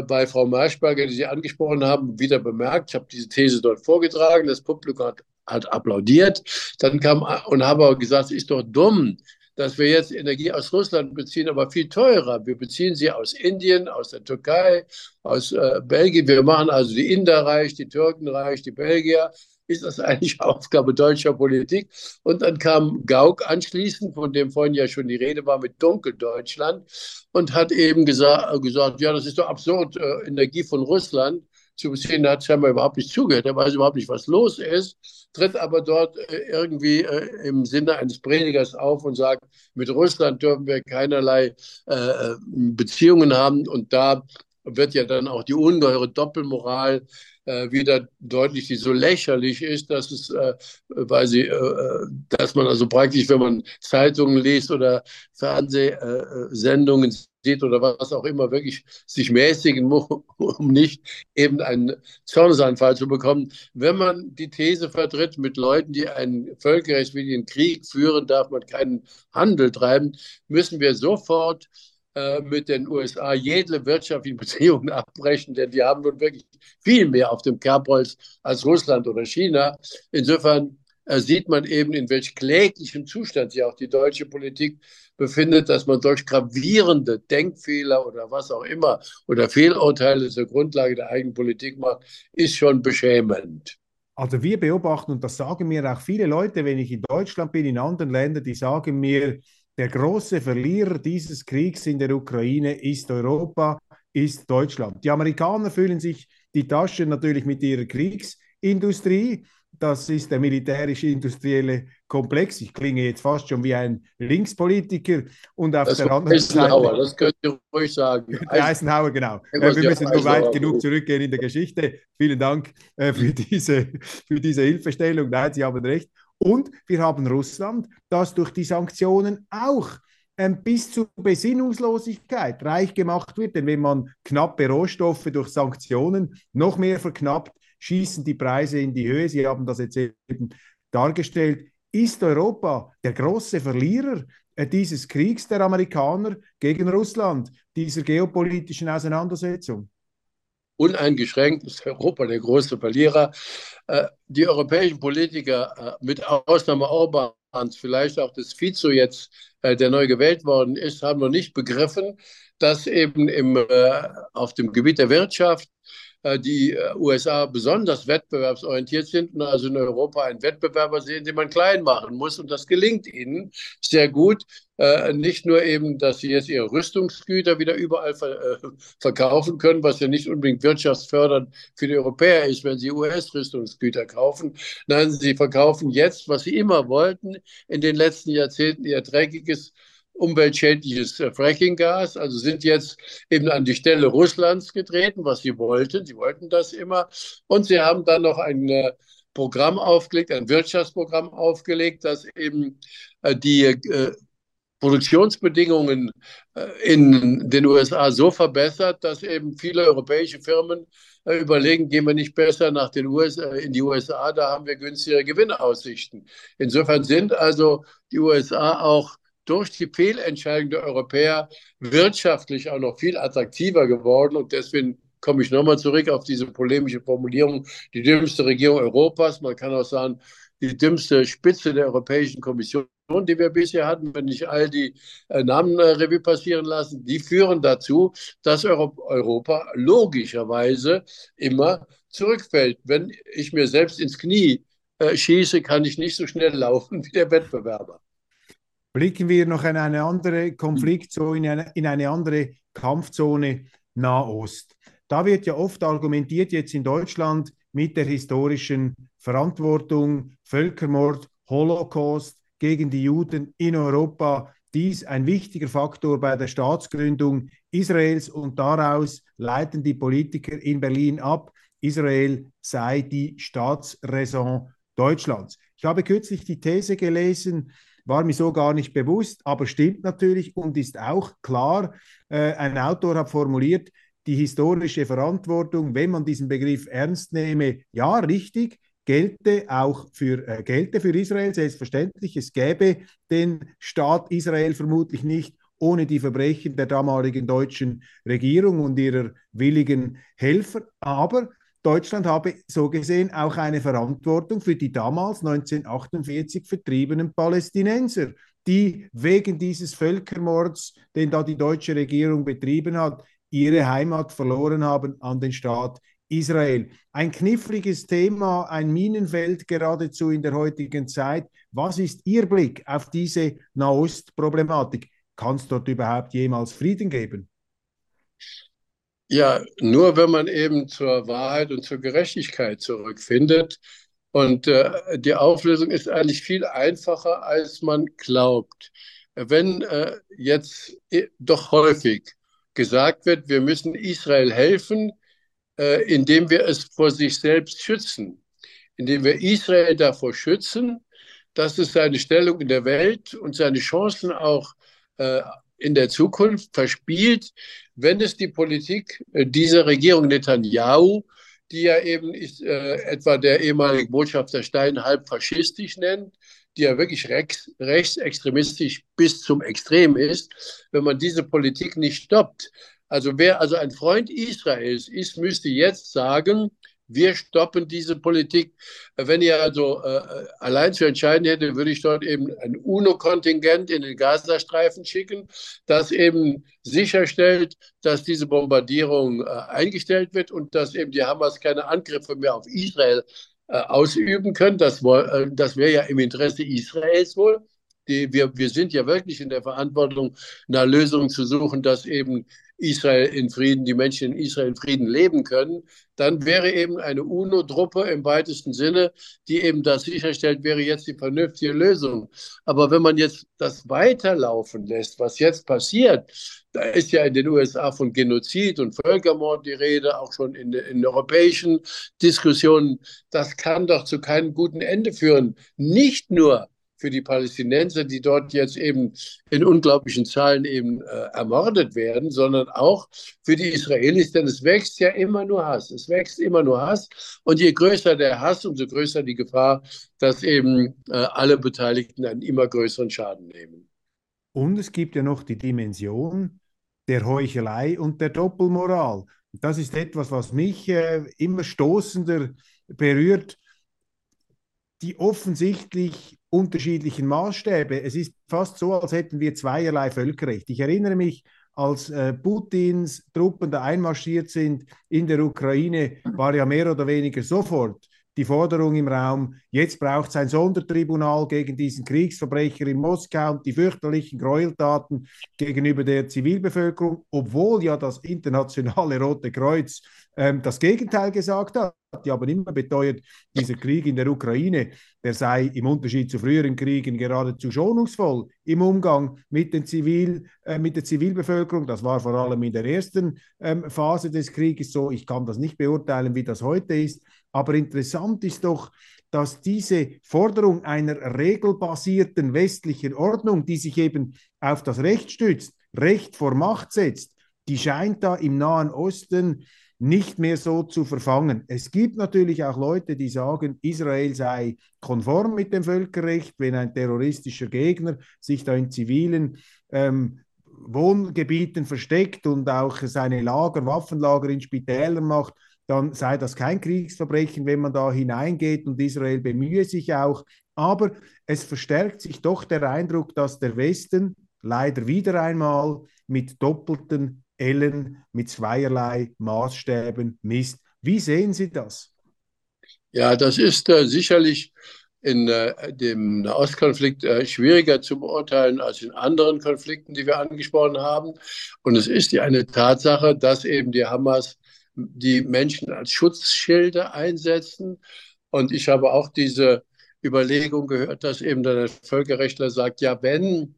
bei Frau Marschberger, die Sie angesprochen haben, wieder bemerkt. Ich habe diese These dort vorgetragen, das Publikum hat, hat applaudiert. Dann kam und habe gesagt, es ist doch dumm, dass wir jetzt Energie aus Russland beziehen, aber viel teurer. Wir beziehen sie aus Indien, aus der Türkei, aus äh, Belgien. Wir machen also die Inder reich, die Türken reich, die Belgier ist das eigentlich Aufgabe deutscher Politik? Und dann kam Gauck anschließend, von dem vorhin ja schon die Rede war, mit Dunkeldeutschland und hat eben gesagt, gesagt ja, das ist doch absurd, äh, Energie von Russland zu beziehen. Da hat scheinbar überhaupt nicht zugehört. Er weiß überhaupt nicht, was los ist, tritt aber dort äh, irgendwie äh, im Sinne eines Predigers auf und sagt, mit Russland dürfen wir keinerlei äh, Beziehungen haben. Und da wird ja dann auch die ungeheure Doppelmoral äh, wieder deutlich, die so lächerlich ist, dass es, äh, weil sie, äh, dass man also praktisch, wenn man Zeitungen liest oder Fernsehsendungen sieht oder was auch immer, wirklich sich mäßigen muss, um nicht eben einen Zornesanfall zu bekommen. Wenn man die These vertritt, mit Leuten, die einen völkerrechtswidrigen Krieg führen, darf man keinen Handel treiben, müssen wir sofort äh, mit den USA jede wirtschaftliche Beziehungen abbrechen, denn die haben nun wirklich viel mehr auf dem Kerbholz als Russland oder China. Insofern äh, sieht man eben, in welch kläglichem Zustand sich auch die deutsche Politik befindet, dass man solch gravierende Denkfehler oder was auch immer oder Fehlurteile zur Grundlage der eigenen Politik macht, ist schon beschämend. Also wir beobachten, und das sagen mir auch viele Leute, wenn ich in Deutschland bin, in anderen Ländern, die sagen mir, der große Verlierer dieses Kriegs in der Ukraine ist Europa, ist Deutschland. Die Amerikaner fühlen sich die Tasche natürlich mit ihrer Kriegsindustrie. Das ist der militärisch-industrielle Komplex. Ich klinge jetzt fast schon wie ein Linkspolitiker. Und auf das der anderen Eisenhower, Seite. Das könnt ihr ruhig sagen. Der Eisenhower, genau. Wir müssen nur weit genug zurückgehen in der Geschichte. Vielen Dank äh, für, diese, für diese Hilfestellung. Nein, Sie haben recht. Und wir haben Russland, das durch die Sanktionen auch ähm, bis zur Besinnungslosigkeit reich gemacht wird. Denn wenn man knappe Rohstoffe durch Sanktionen noch mehr verknappt, schießen die Preise in die Höhe. Sie haben das jetzt eben dargestellt. Ist Europa der große Verlierer äh, dieses Kriegs der Amerikaner gegen Russland, dieser geopolitischen Auseinandersetzung? Uneingeschränkt ist Europa der große Verlierer. Äh, die europäischen Politiker, äh, mit Ausnahme Orbans, vielleicht auch des Vizo jetzt, äh, der neu gewählt worden ist, haben noch nicht begriffen, dass eben im, auf dem Gebiet der Wirtschaft die äh, USA besonders wettbewerbsorientiert sind und also in Europa einen Wettbewerber sehen, den man klein machen muss. Und das gelingt ihnen sehr gut. Äh, nicht nur eben, dass sie jetzt ihre Rüstungsgüter wieder überall verkaufen können, was ja nicht unbedingt wirtschaftsfördernd für die Europäer ist, wenn sie US-Rüstungsgüter kaufen. Nein, sie verkaufen jetzt, was sie immer wollten, in den letzten Jahrzehnten ihr dreckiges umweltschädliches äh, Frackinggas, also sind jetzt eben an die Stelle Russlands getreten, was sie wollten. Sie wollten das immer. Und sie haben dann noch ein, äh, Programm aufgelegt, ein Wirtschaftsprogramm aufgelegt, das eben äh, die Produktionsbedingungen in den USA so verbessert, dass eben viele europäische Firmen überlegen, gehen wir nicht besser nach den USA, in die USA, da haben wir günstigere Gewinnaussichten. Insofern sind also die USA auch durch die Fehlentscheidung der Europäer wirtschaftlich auch noch viel attraktiver geworden und deswegen komme ich nochmal zurück auf diese polemische Formulierung, die dümmste Regierung Europas. Man kann auch sagen, die dümmste Spitze der Europäischen Kommission, die wir bisher hatten, wenn ich all die äh, Namen äh, Revue passieren lassen, die führen dazu, dass Europa logischerweise immer zurückfällt. Wenn ich mir selbst ins Knie äh, schieße, kann ich nicht so schnell laufen wie der Wettbewerber. Blicken wir noch in eine andere Konfliktzone, in eine, in eine andere Kampfzone Nahost. Da wird ja oft argumentiert jetzt in Deutschland mit der historischen Verantwortung, Völkermord, Holocaust gegen die Juden in Europa. Dies ein wichtiger Faktor bei der Staatsgründung Israels und daraus leiten die Politiker in Berlin ab, Israel sei die Staatsräson Deutschlands. Ich habe kürzlich die These gelesen, war mir so gar nicht bewusst, aber stimmt natürlich und ist auch klar. Äh, ein Autor hat formuliert, die historische Verantwortung, wenn man diesen Begriff ernst nehme, ja, richtig, gelte auch für, äh, gelte für Israel, selbstverständlich. Es gäbe den Staat Israel vermutlich nicht ohne die Verbrechen der damaligen deutschen Regierung und ihrer willigen Helfer. Aber Deutschland habe so gesehen auch eine Verantwortung für die damals 1948 vertriebenen Palästinenser, die wegen dieses Völkermords, den da die deutsche Regierung betrieben hat, ihre Heimat verloren haben an den Staat Israel. Ein kniffliges Thema, ein Minenfeld geradezu in der heutigen Zeit. Was ist Ihr Blick auf diese Nahost-Problematik? Kann es dort überhaupt jemals Frieden geben? Ja, nur wenn man eben zur Wahrheit und zur Gerechtigkeit zurückfindet. Und äh, die Auflösung ist eigentlich viel einfacher, als man glaubt. Wenn äh, jetzt äh, doch häufig gesagt wird, wir müssen Israel helfen, äh, indem wir es vor sich selbst schützen, indem wir Israel davor schützen, dass es seine Stellung in der Welt und seine Chancen auch äh, in der Zukunft verspielt, wenn es die Politik äh, dieser Regierung Netanyahu, die ja eben ist, äh, etwa der ehemalige Botschafter Stein halb faschistisch nennt, die ja wirklich rechts, rechtsextremistisch bis zum Extrem ist, wenn man diese Politik nicht stoppt. Also wer also ein Freund Israels ist, müsste jetzt sagen, wir stoppen diese Politik. Wenn ihr also äh, allein zu entscheiden hätte, würde ich dort eben ein UNO-Kontingent in den Gazastreifen schicken, das eben sicherstellt, dass diese Bombardierung äh, eingestellt wird und dass eben die Hamas keine Angriffe mehr auf Israel äh, ausüben können. Das, äh, das wäre ja im Interesse Israels wohl. Die, wir, wir sind ja wirklich in der Verantwortung, nach Lösungen zu suchen, dass eben Israel in Frieden, die Menschen in Israel in Frieden leben können, dann wäre eben eine UNO-Truppe im weitesten Sinne, die eben das sicherstellt, wäre jetzt die vernünftige Lösung. Aber wenn man jetzt das weiterlaufen lässt, was jetzt passiert, da ist ja in den USA von Genozid und Völkermord die Rede, auch schon in, in europäischen Diskussionen. Das kann doch zu keinem guten Ende führen. Nicht nur für die Palästinenser, die dort jetzt eben in unglaublichen Zahlen eben äh, ermordet werden, sondern auch für die Israelis, denn es wächst ja immer nur Hass. Es wächst immer nur Hass. Und je größer der Hass, umso größer die Gefahr, dass eben äh, alle Beteiligten einen immer größeren Schaden nehmen. Und es gibt ja noch die Dimension, der Heuchelei und der Doppelmoral. Das ist etwas, was mich äh, immer stoßender berührt. Die offensichtlich unterschiedlichen Maßstäbe. Es ist fast so, als hätten wir zweierlei Völkerrecht. Ich erinnere mich, als äh, Putins Truppen da einmarschiert sind in der Ukraine, war ja mehr oder weniger sofort die Forderung im Raum, jetzt braucht es ein Sondertribunal gegen diesen Kriegsverbrecher in Moskau und die fürchterlichen Gräueltaten gegenüber der Zivilbevölkerung, obwohl ja das internationale Rote Kreuz ähm, das Gegenteil gesagt hat. Die haben immer beteuert, dieser Krieg in der Ukraine, der sei im Unterschied zu früheren Kriegen geradezu schonungsvoll im Umgang mit, den Zivil, äh, mit der Zivilbevölkerung. Das war vor allem in der ersten ähm, Phase des Krieges so. Ich kann das nicht beurteilen, wie das heute ist. Aber interessant ist doch, dass diese Forderung einer regelbasierten westlichen Ordnung, die sich eben auf das Recht stützt, Recht vor Macht setzt, die scheint da im Nahen Osten nicht mehr so zu verfangen. Es gibt natürlich auch Leute, die sagen, Israel sei konform mit dem Völkerrecht, wenn ein terroristischer Gegner sich da in zivilen ähm, Wohngebieten versteckt und auch seine Lager, Waffenlager in Spitälern macht, dann sei das kein Kriegsverbrechen, wenn man da hineingeht und Israel bemühe sich auch. Aber es verstärkt sich doch der Eindruck, dass der Westen leider wieder einmal mit doppelten Ellen, mit zweierlei Maßstäben misst. Wie sehen Sie das? Ja, das ist äh, sicherlich in äh, dem Nahostkonflikt äh, schwieriger zu beurteilen als in anderen Konflikten, die wir angesprochen haben. Und es ist ja eine Tatsache, dass eben die Hamas die Menschen als Schutzschilde einsetzen. Und ich habe auch diese Überlegung gehört, dass eben der Völkerrechtler sagt, ja, wenn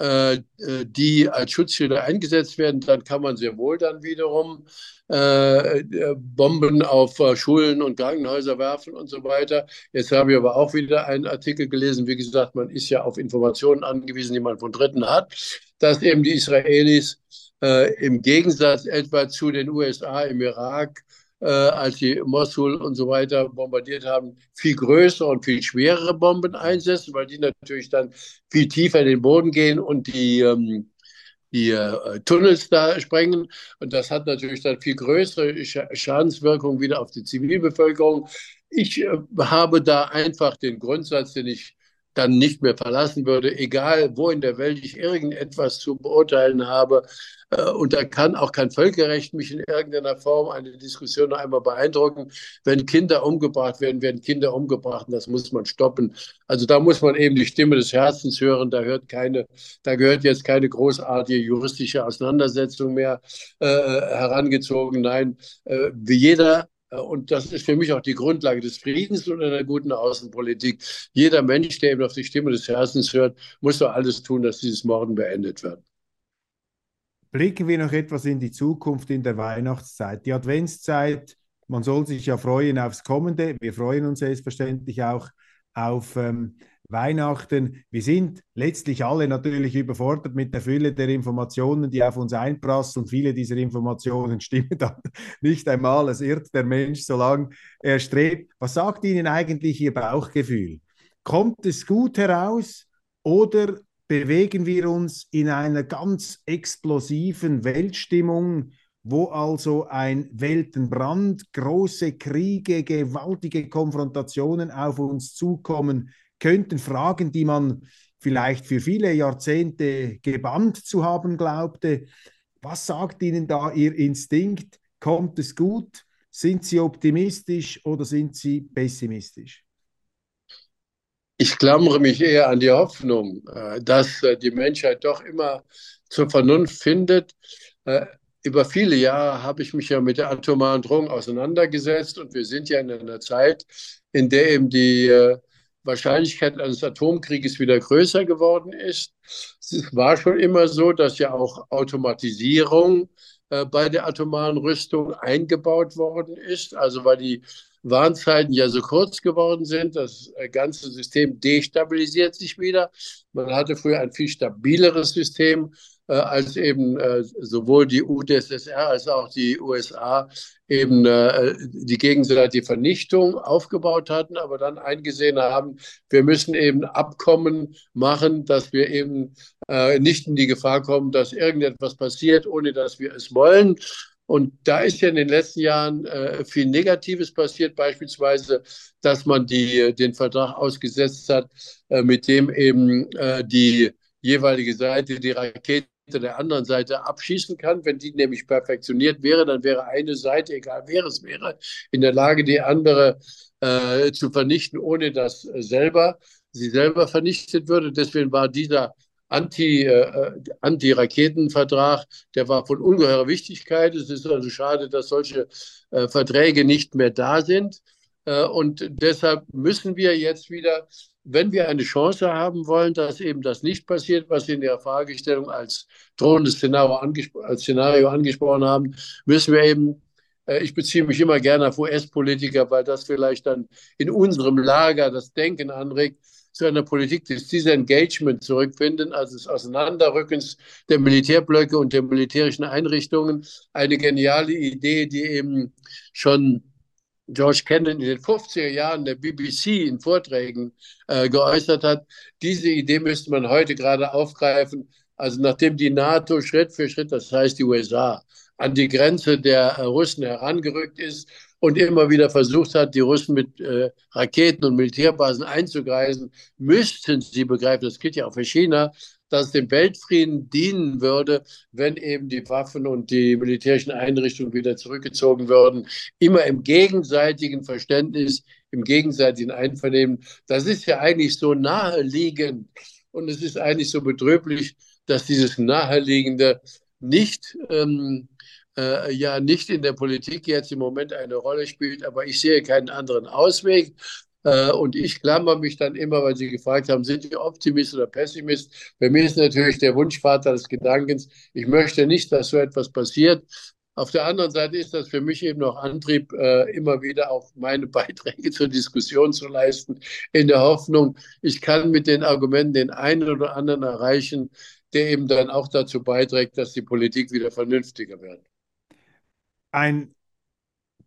äh, äh, die als Schutzschilder eingesetzt werden, dann kann man sehr wohl dann wiederum äh, äh, Bomben auf äh, Schulen und Krankenhäuser werfen und so weiter. Jetzt habe ich aber auch wieder einen Artikel gelesen. Wie gesagt, man ist ja auf Informationen angewiesen, die man von Dritten hat, dass eben die Israelis äh, im Gegensatz etwa zu den USA im Irak äh, als sie Mosul und so weiter bombardiert haben, viel größere und viel schwerere Bomben einsetzen, weil die natürlich dann viel tiefer in den Boden gehen und die, ähm, die äh, Tunnels da sprengen. Und das hat natürlich dann viel größere Sch Schadenswirkungen wieder auf die Zivilbevölkerung. Ich äh, habe da einfach den Grundsatz, den ich dann nicht mehr verlassen würde, egal wo in der Welt ich irgendetwas zu beurteilen habe. Äh, und da kann auch kein Völkerrecht mich in irgendeiner Form eine Diskussion noch einmal beeindrucken. Wenn Kinder umgebracht werden, werden Kinder umgebracht und das muss man stoppen. Also da muss man eben die Stimme des Herzens hören. Da hört keine, da gehört jetzt keine großartige juristische Auseinandersetzung mehr äh, herangezogen. Nein, äh, wie jeder und das ist für mich auch die Grundlage des Friedens und einer guten Außenpolitik. Jeder Mensch, der eben auf die Stimme des Herzens hört, muss doch alles tun, dass dieses Morden beendet wird. Blicken wir noch etwas in die Zukunft in der Weihnachtszeit. Die Adventszeit, man soll sich ja freuen aufs Kommende. Wir freuen uns selbstverständlich auch auf ähm, Weihnachten. Wir sind letztlich alle natürlich überfordert mit der Fülle der Informationen, die auf uns einprasseln. Viele dieser Informationen stimmen dann nicht einmal. Es irrt der Mensch, solange er strebt. Was sagt Ihnen eigentlich Ihr Bauchgefühl? Kommt es gut heraus oder bewegen wir uns in einer ganz explosiven Weltstimmung, wo also ein Weltenbrand, große Kriege, gewaltige Konfrontationen auf uns zukommen, könnten Fragen, die man vielleicht für viele Jahrzehnte gebannt zu haben glaubte. Was sagt Ihnen da Ihr Instinkt? Kommt es gut? Sind Sie optimistisch oder sind Sie pessimistisch? Ich klammere mich eher an die Hoffnung, äh, dass äh, die Menschheit doch immer zur Vernunft findet. Äh, über viele Jahre habe ich mich ja mit der atomaren Drohung auseinandergesetzt und wir sind ja in einer Zeit, in der eben die Wahrscheinlichkeit eines Atomkrieges wieder größer geworden ist. Es war schon immer so, dass ja auch Automatisierung äh, bei der atomaren Rüstung eingebaut worden ist. Also weil die Warnzeiten ja so kurz geworden sind, das äh, ganze System destabilisiert sich wieder. Man hatte früher ein viel stabileres System, als eben äh, sowohl die UdSSR als auch die USA eben äh, die gegenseitige Vernichtung aufgebaut hatten, aber dann eingesehen haben, wir müssen eben Abkommen machen, dass wir eben nicht in die Gefahr kommen, dass irgendetwas passiert, ohne dass wir es wollen. Und da ist ja in den letzten Jahren äh, viel Negatives passiert, beispielsweise, dass man die, den Vertrag ausgesetzt hat, äh, mit dem eben äh, die jeweilige Seite die Raketen der anderen Seite abschießen kann. Wenn die nämlich perfektioniert wäre, dann wäre eine Seite, egal wer es wäre, in der Lage, die andere äh, zu vernichten, ohne dass selber sie selber vernichtet würde. Deswegen war dieser Anti, äh, Anti-Raketenvertrag, der war von ungeheurer Wichtigkeit. Es ist also schade, dass solche äh, Verträge nicht mehr da sind. Äh, und deshalb müssen wir jetzt wieder wenn wir eine Chance haben wollen, dass eben das nicht passiert, was Sie in der Fragestellung als drohendes Szenario, angespro als Szenario angesprochen haben, müssen wir eben Äh, ich beziehe mich immer gerne auf US-Politiker, weil das vielleicht dann in unserem Lager das Denken anregt zu einer Politik des Disengagement zurückfinden, also des Auseinanderrückens der Militärblöcke und der militärischen Einrichtungen. Eine geniale Idee, die eben schon George Kennan in den 50er Jahren der BBC in Vorträgen äh, geäußert hat. Diese Idee müsste man heute gerade aufgreifen. Also nachdem die NATO Schritt für Schritt, das heißt die USA, an die Grenze der äh, Russen herangerückt ist und immer wieder versucht hat, die Russen mit äh, Raketen und Militärbasen einzugreifen, müssten sie begreifen, das gilt ja auch für China, dass dem Weltfrieden dienen würde, wenn eben die Waffen und die militärischen Einrichtungen wieder zurückgezogen würden, immer im gegenseitigen Verständnis, im gegenseitigen Einvernehmen. Das ist ja eigentlich so naheliegend und es ist eigentlich so betrüblich, dass dieses Naheliegende nicht ähm, äh, ja nicht in der Politik jetzt im Moment eine Rolle spielt, aber ich sehe keinen anderen Ausweg. Äh, und ich klammer mich dann immer, weil Sie gefragt haben, sind Sie Optimist oder Pessimist? Bei mir ist natürlich der Wunschvater des Gedankens, ich möchte nicht, dass so etwas passiert. Auf der anderen Seite ist das für mich eben noch Antrieb, äh, immer wieder auch meine Beiträge zur Diskussion zu leisten, in der Hoffnung, ich kann mit den Argumenten den einen oder anderen erreichen, der eben dann auch dazu beiträgt, dass die Politik wieder vernünftiger wird ein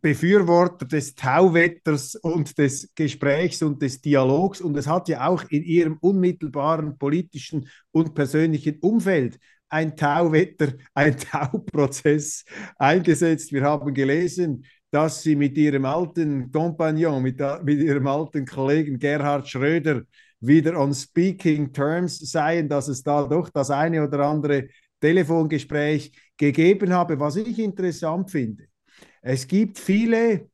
Befürworter des Tauwetters und des Gesprächs und des Dialogs. Und es hat ja auch in ihrem unmittelbaren politischen und persönlichen Umfeld ein Tauwetter, ein Tauprozess eingesetzt. Wir haben gelesen, dass sie mit ihrem alten Kompagnon, mit, mit ihrem alten Kollegen Gerhard Schröder wieder on speaking terms seien, dass es da doch das eine oder andere Telefongespräch gegeben habe. Was ich interessant finde, es gibt viele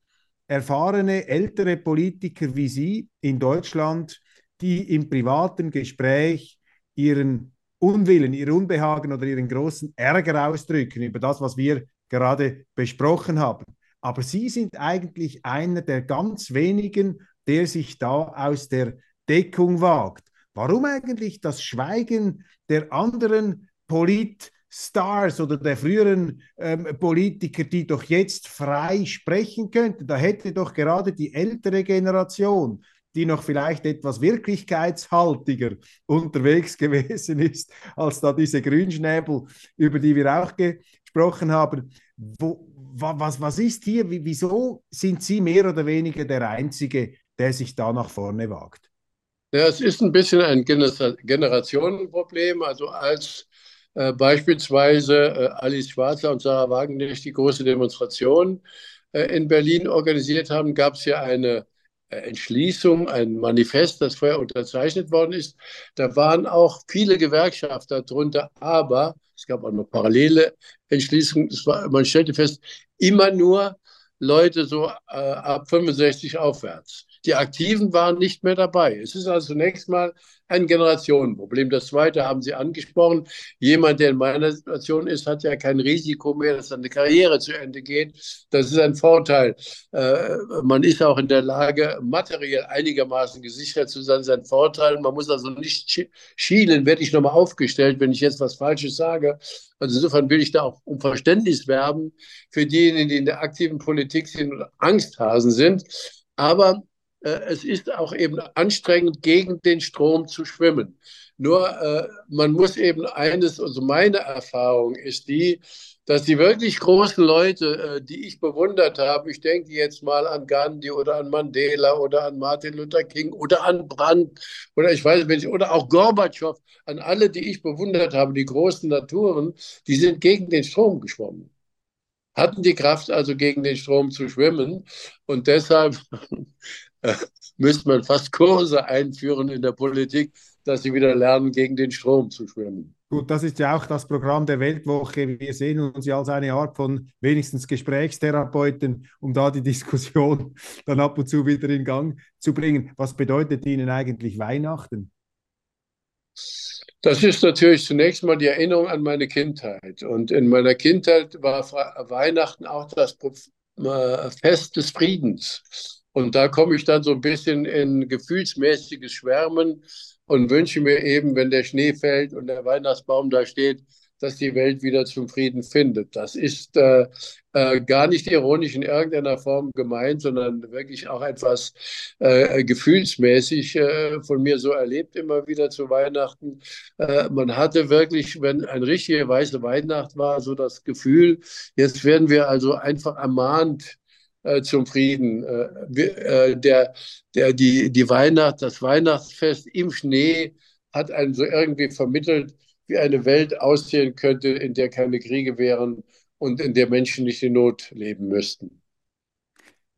erfahrene ältere Politiker wie Sie in Deutschland, die im privaten Gespräch ihren Unwillen, ihr Unbehagen oder ihren großen Ärger ausdrücken über das, was wir gerade besprochen haben. Aber Sie sind eigentlich einer der ganz wenigen, der sich da aus der Deckung wagt. Warum eigentlich das Schweigen der anderen Polit- Stars oder der früheren ähm, Politiker, die doch jetzt frei sprechen könnten. Da hätte doch gerade die ältere Generation, die noch vielleicht etwas wirklichkeitshaltiger unterwegs gewesen ist, als da diese Grünschnäbel, über die wir auch gesprochen haben. Wo, was, was ist hier? Wieso sind Sie mehr oder weniger der Einzige, der sich da nach vorne wagt? Ja, es ist ein bisschen ein Generationenproblem. Also als äh, beispielsweise äh, Alice Schwarzer und Sarah Wagenknecht die große Demonstration äh, in Berlin organisiert haben, gab es ja eine äh, Entschließung, ein Manifest, das vorher unterzeichnet worden ist. Da waren auch viele Gewerkschafter drunter, aber es gab auch noch parallele Entschließungen. War, man stellte fest, immer nur Leute so äh, ab 65 aufwärts. Die Aktiven waren nicht mehr dabei. Es ist also zunächst mal ein Generationenproblem. Das zweite haben Sie angesprochen. Jemand, der in meiner Situation ist, hat ja kein Risiko mehr, dass seine Karriere zu Ende geht. Das ist ein Vorteil. Äh, man ist auch in der Lage, materiell einigermaßen gesichert zu sein. Das ist ein Vorteil. Man muss also nicht schielen, werde ich nochmal aufgestellt, wenn ich jetzt was Falsches sage. Also insofern will ich da auch um Verständnis werben für diejenigen, die in der aktiven Politik sind und Angsthasen sind. Aber es ist auch eben anstrengend, gegen den Strom zu schwimmen. Nur äh, man muss eben eines, also meine Erfahrung ist die, dass die wirklich großen Leute, äh, die ich bewundert habe, ich denke jetzt mal an Gandhi oder an Mandela oder an Martin Luther King oder an Brandt oder ich weiß nicht, oder auch Gorbatschow, an alle, die ich bewundert habe, die großen Naturen, die sind gegen den Strom geschwommen hatten die Kraft also gegen den Strom zu schwimmen und deshalb müsste man fast Kurse einführen in der Politik, dass sie wieder lernen, gegen den Strom zu schwimmen. Gut, das ist ja auch das Programm der Weltwoche. Wir sehen uns ja als eine Art von wenigstens Gesprächstherapeuten, um da die Diskussion dann ab und zu wieder in Gang zu bringen. Was bedeutet Ihnen eigentlich Weihnachten? Das ist natürlich zunächst mal die Erinnerung an meine Kindheit. Und in meiner Kindheit war Weihnachten auch das äh, Fest des Friedens. Und da komme ich dann so ein bisschen in gefühlsmäßiges Schwärmen und wünsche mir eben, wenn der Schnee fällt und der Weihnachtsbaum da steht, dass die Welt wieder zum Frieden findet. Das ist äh, äh, gar nicht ironisch in irgendeiner Form gemeint, sondern wirklich auch etwas äh, gefühlsmäßig äh, von mir so erlebt immer wieder zu Weihnachten. Äh, man hatte wirklich, wenn eine richtige weiße Weihnacht war, so das Gefühl, jetzt werden wir also einfach ermahnt, äh, zum Frieden. Äh, der, der, die, die Weihnacht, das Weihnachtsfest im Schnee hat einen so irgendwie vermittelt, wie eine Welt aussehen könnte, in der keine Kriege wären und in der Menschen nicht in Not leben müssten.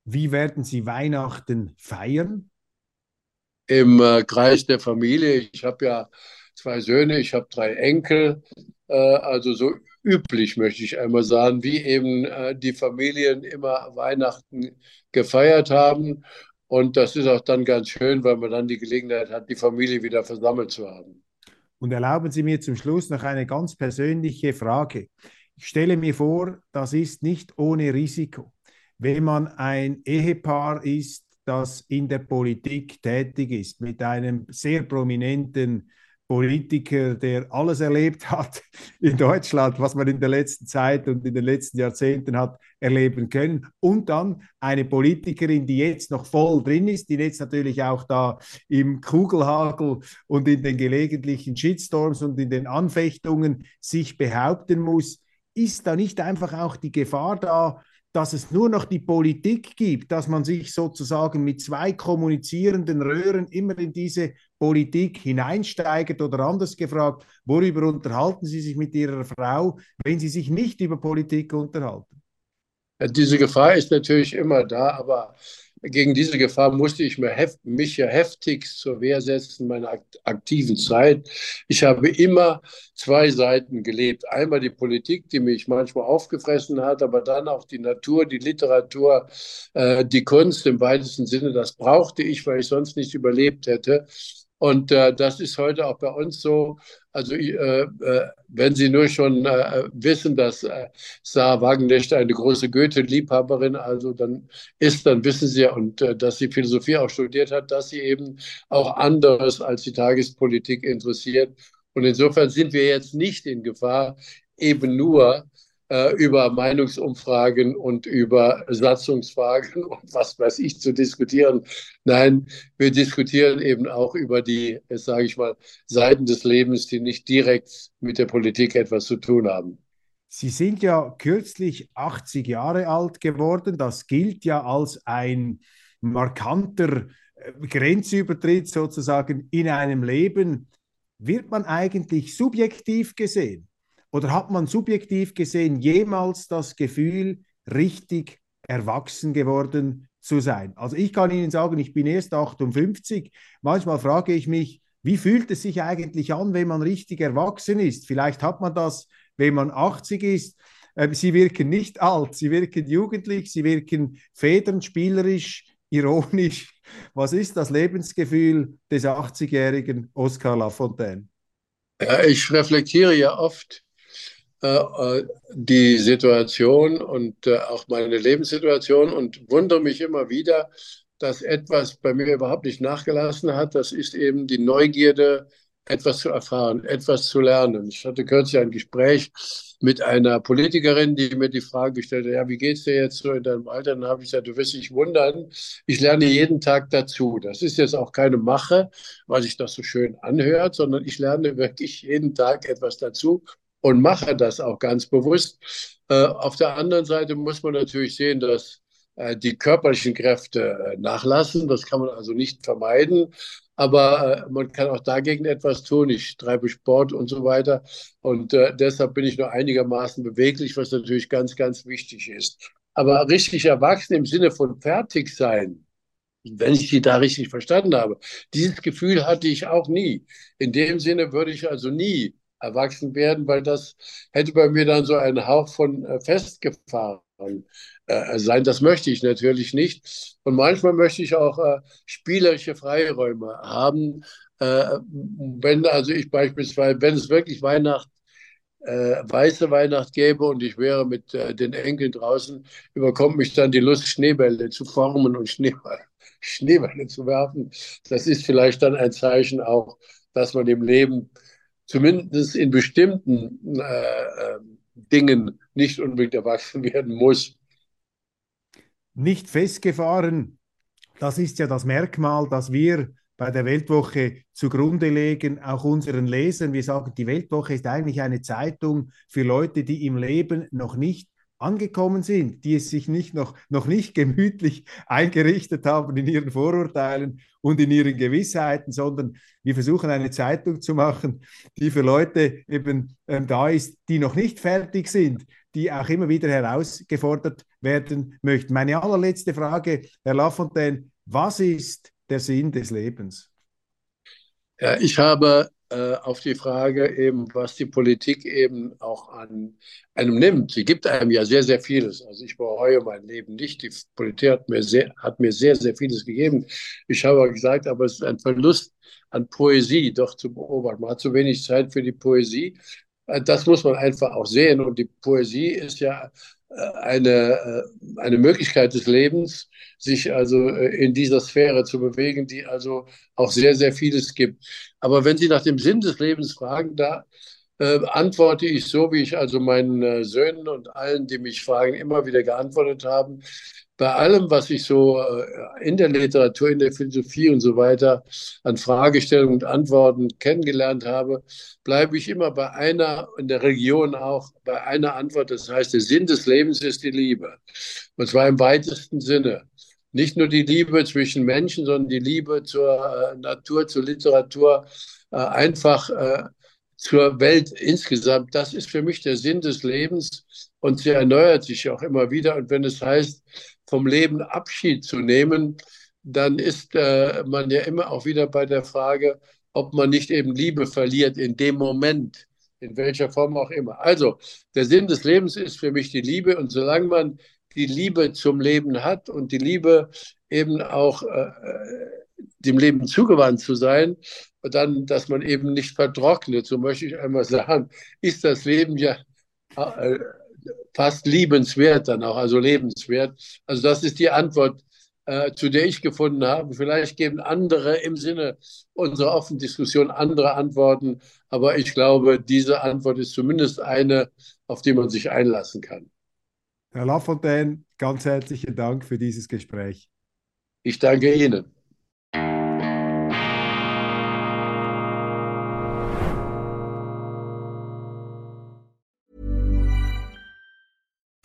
Wie werden Sie Weihnachten feiern? Im äh, Kreis der Familie. Ich habe ja zwei Söhne, ich habe drei Enkel. Äh, also so üblich, möchte ich einmal sagen, wie eben äh, die Familien immer Weihnachten gefeiert haben. Und das ist auch dann ganz schön, weil man dann die Gelegenheit hat, die Familie wieder versammelt zu haben. Und erlauben Sie mir zum Schluss noch eine ganz persönliche Frage. Ich stelle mir vor, das ist nicht ohne Risiko. Wenn man ein Ehepaar ist, das in der Politik tätig ist, mit einem sehr prominenten Politiker, der alles erlebt hat in Deutschland, was man in der letzten Zeit und in den letzten Jahrzehnten hat erleben können. Und dann eine Politikerin, die jetzt noch voll drin ist, die jetzt natürlich auch da im Kugelhagel und in den gelegentlichen Shitstorms und in den Anfechtungen sich behaupten muss. Ist da nicht einfach auch die Gefahr da, dass es nur noch die Politik gibt, dass man sich sozusagen mit zwei kommunizierenden Röhren immer in diese Politik hineinsteigt oder anders gefragt, worüber unterhalten Sie sich mit Ihrer Frau, wenn Sie sich nicht über Politik unterhalten? Diese Gefahr ist natürlich immer da, aber gegen diese Gefahr musste ich mich ja heftig zur Wehr setzen in meiner aktiven Zeit. Ich habe immer zwei Seiten gelebt. Einmal die Politik, die mich manchmal aufgefressen hat, aber dann auch die Natur, die Literatur, äh, die Kunst im weitesten Sinne. Das brauchte ich, weil ich sonst nicht überlebt hätte. Und äh, das ist heute auch bei uns so. Also äh, äh, wenn Sie nur schon äh, wissen, dass äh, Sarah Wagenknecht eine große Goethe-Liebhaberin, also dann ist, dann wissen Sie ja, und äh, dass sie Philosophie auch studiert hat, dass sie eben auch anderes als die Tagespolitik interessiert. Und insofern sind wir jetzt nicht in Gefahr, eben nur äh, über Meinungsumfragen und über Satzungsfragen und was weiß ich zu diskutieren. Nein, wir diskutieren eben auch über die, sage ich mal, Seiten des Lebens, die nicht direkt mit der Politik etwas zu tun haben. Sie sind ja kürzlich 80 Jahre alt geworden. Das gilt ja als ein markanter äh, Grenzübertritt sozusagen in einem Leben. Wird man eigentlich subjektiv gesehen oder hat man subjektiv gesehen jemals das Gefühl, richtig erwachsen geworden zu sein? Also ich kann Ihnen sagen, ich bin erst 58. Manchmal frage ich mich, wie fühlt es sich eigentlich an, wenn man richtig erwachsen ist? Vielleicht hat man das, wenn man 80 ist. Ähm, sie wirken nicht alt, sie wirken jugendlich, sie wirken federnd, spielerisch, ironisch. Was ist das Lebensgefühl des 80-jährigen Oscar Lafontaine? Ja, ich reflektiere ja oft die Situation und äh, auch meine Lebenssituation und wundere mich immer wieder, dass etwas bei mir überhaupt nicht nachgelassen hat. Das ist eben die Neugierde, etwas zu erfahren, etwas zu lernen. Ich hatte kürzlich ein Gespräch mit einer Politikerin, die mir die Frage gestellt hat, ja, wie geht's dir jetzt so in deinem Alter? Dann habe ich gesagt, du wirst dich wundern, ich lerne jeden Tag dazu. Das ist jetzt auch keine Mache, weil sich das so schön anhört, sondern ich lerne wirklich jeden Tag etwas dazu und mache das auch ganz bewusst. Äh, auf der anderen Seite muss man natürlich sehen, dass äh, die körperlichen Kräfte äh, nachlassen. Das kann man also nicht vermeiden. Aber man kann auch dagegen etwas tun. Ich treibe Sport und so weiter. Und deshalb bin ich nur einigermaßen beweglich, was natürlich ganz, ganz wichtig ist. Aber richtig erwachsen im Sinne von fertig sein, wenn ich die da richtig verstanden habe. Dieses Gefühl hatte ich auch nie. In dem Sinne würde ich also nie erwachsen werden, weil das hätte bei mir dann so einen Hauch von äh, festgefahren äh, sein. Das möchte ich natürlich nicht. Und manchmal möchte ich auch äh, spielerische Freiräume haben. Äh, wenn also ich beispielsweise, wenn es wirklich Weihnacht äh, weiße Weihnacht gäbe und ich wäre mit äh, den Enkeln draußen, überkommt mich dann die Lust, Schneebälle zu formen und Schneeball, Schneebälle zu werfen. Das ist vielleicht dann ein Zeichen auch, dass man im Leben zumindest in bestimmten äh, Dingen nicht unbedingt erwachsen werden muss. Nicht festgefahren, das ist ja das Merkmal, das wir bei der Weltwoche zugrunde legen, auch unseren Lesern. Wir sagen, die Weltwoche ist eigentlich eine Zeitung für Leute, die im Leben noch nicht angekommen sind, die es sich nicht noch, noch nicht gemütlich eingerichtet haben in ihren Vorurteilen und in ihren Gewissheiten, sondern wir versuchen eine Zeitung zu machen, die für Leute eben ähm, da ist, die noch nicht fertig sind, die auch immer wieder herausgefordert werden möchten. Meine allerletzte Frage, Herr Lafontaine, was ist der Sinn des Lebens? Ja, ich habe äh, auf die Frage eben, was die Politik eben auch an einem nimmt. Sie gibt einem ja sehr, sehr vieles. Also ich bereue mein Leben nicht. Die Politik hat mir sehr, hat mir sehr, sehr vieles gegeben. Ich habe gesagt, aber es ist ein Verlust an Poesie doch zu beobachten. Man hat zu wenig Zeit für die Poesie. Äh, das muss man einfach auch sehen. Und die Poesie ist ja eine, äh, eine Möglichkeit des Lebens, sich also äh, in dieser Sphäre zu bewegen, die also auch sehr, sehr vieles gibt. Aber wenn Sie nach dem Sinn des Lebens fragen, da äh, antworte ich so, wie ich also meinen äh, Söhnen und allen, die mich fragen, immer wieder geantwortet haben bei allem, was ich so äh, in der Literatur, in der Philosophie und so weiter an Fragestellungen und Antworten kennengelernt habe, bleibe ich immer bei einer, in der Religion auch, bei einer Antwort. Das heißt, der Sinn des Lebens ist die Liebe. Und zwar im weitesten Sinne. Nicht nur die Liebe zwischen Menschen, sondern die Liebe zur äh, Natur, zur Literatur, äh, einfach zur Welt insgesamt. Das ist für mich der Sinn des Lebens und sie erneuert sich auch immer wieder. Und wenn es heißt, vom Leben Abschied zu nehmen, dann ist äh, man ja immer auch wieder bei der Frage, ob man nicht eben Liebe verliert in dem Moment, in welcher Form auch immer. Also, der Sinn des Lebens ist für mich die Liebe und solange man die Liebe zum Leben hat und die Liebe eben auch äh, dem Leben zugewandt zu sein, dann, dass man eben nicht vertrocknet, so möchte ich einmal sagen, ist das Leben ja äh, fast liebenswert dann auch, also lebenswert. Also das ist die Antwort, äh, zu der ich gefunden habe. Vielleicht geben andere im Sinne unserer offenen Diskussion andere Antworten, aber ich glaube, diese Antwort ist zumindest eine, auf die man sich einlassen kann. Herr Lafontaine, ganz herzlichen Dank für dieses Gespräch. Ich danke Ihnen.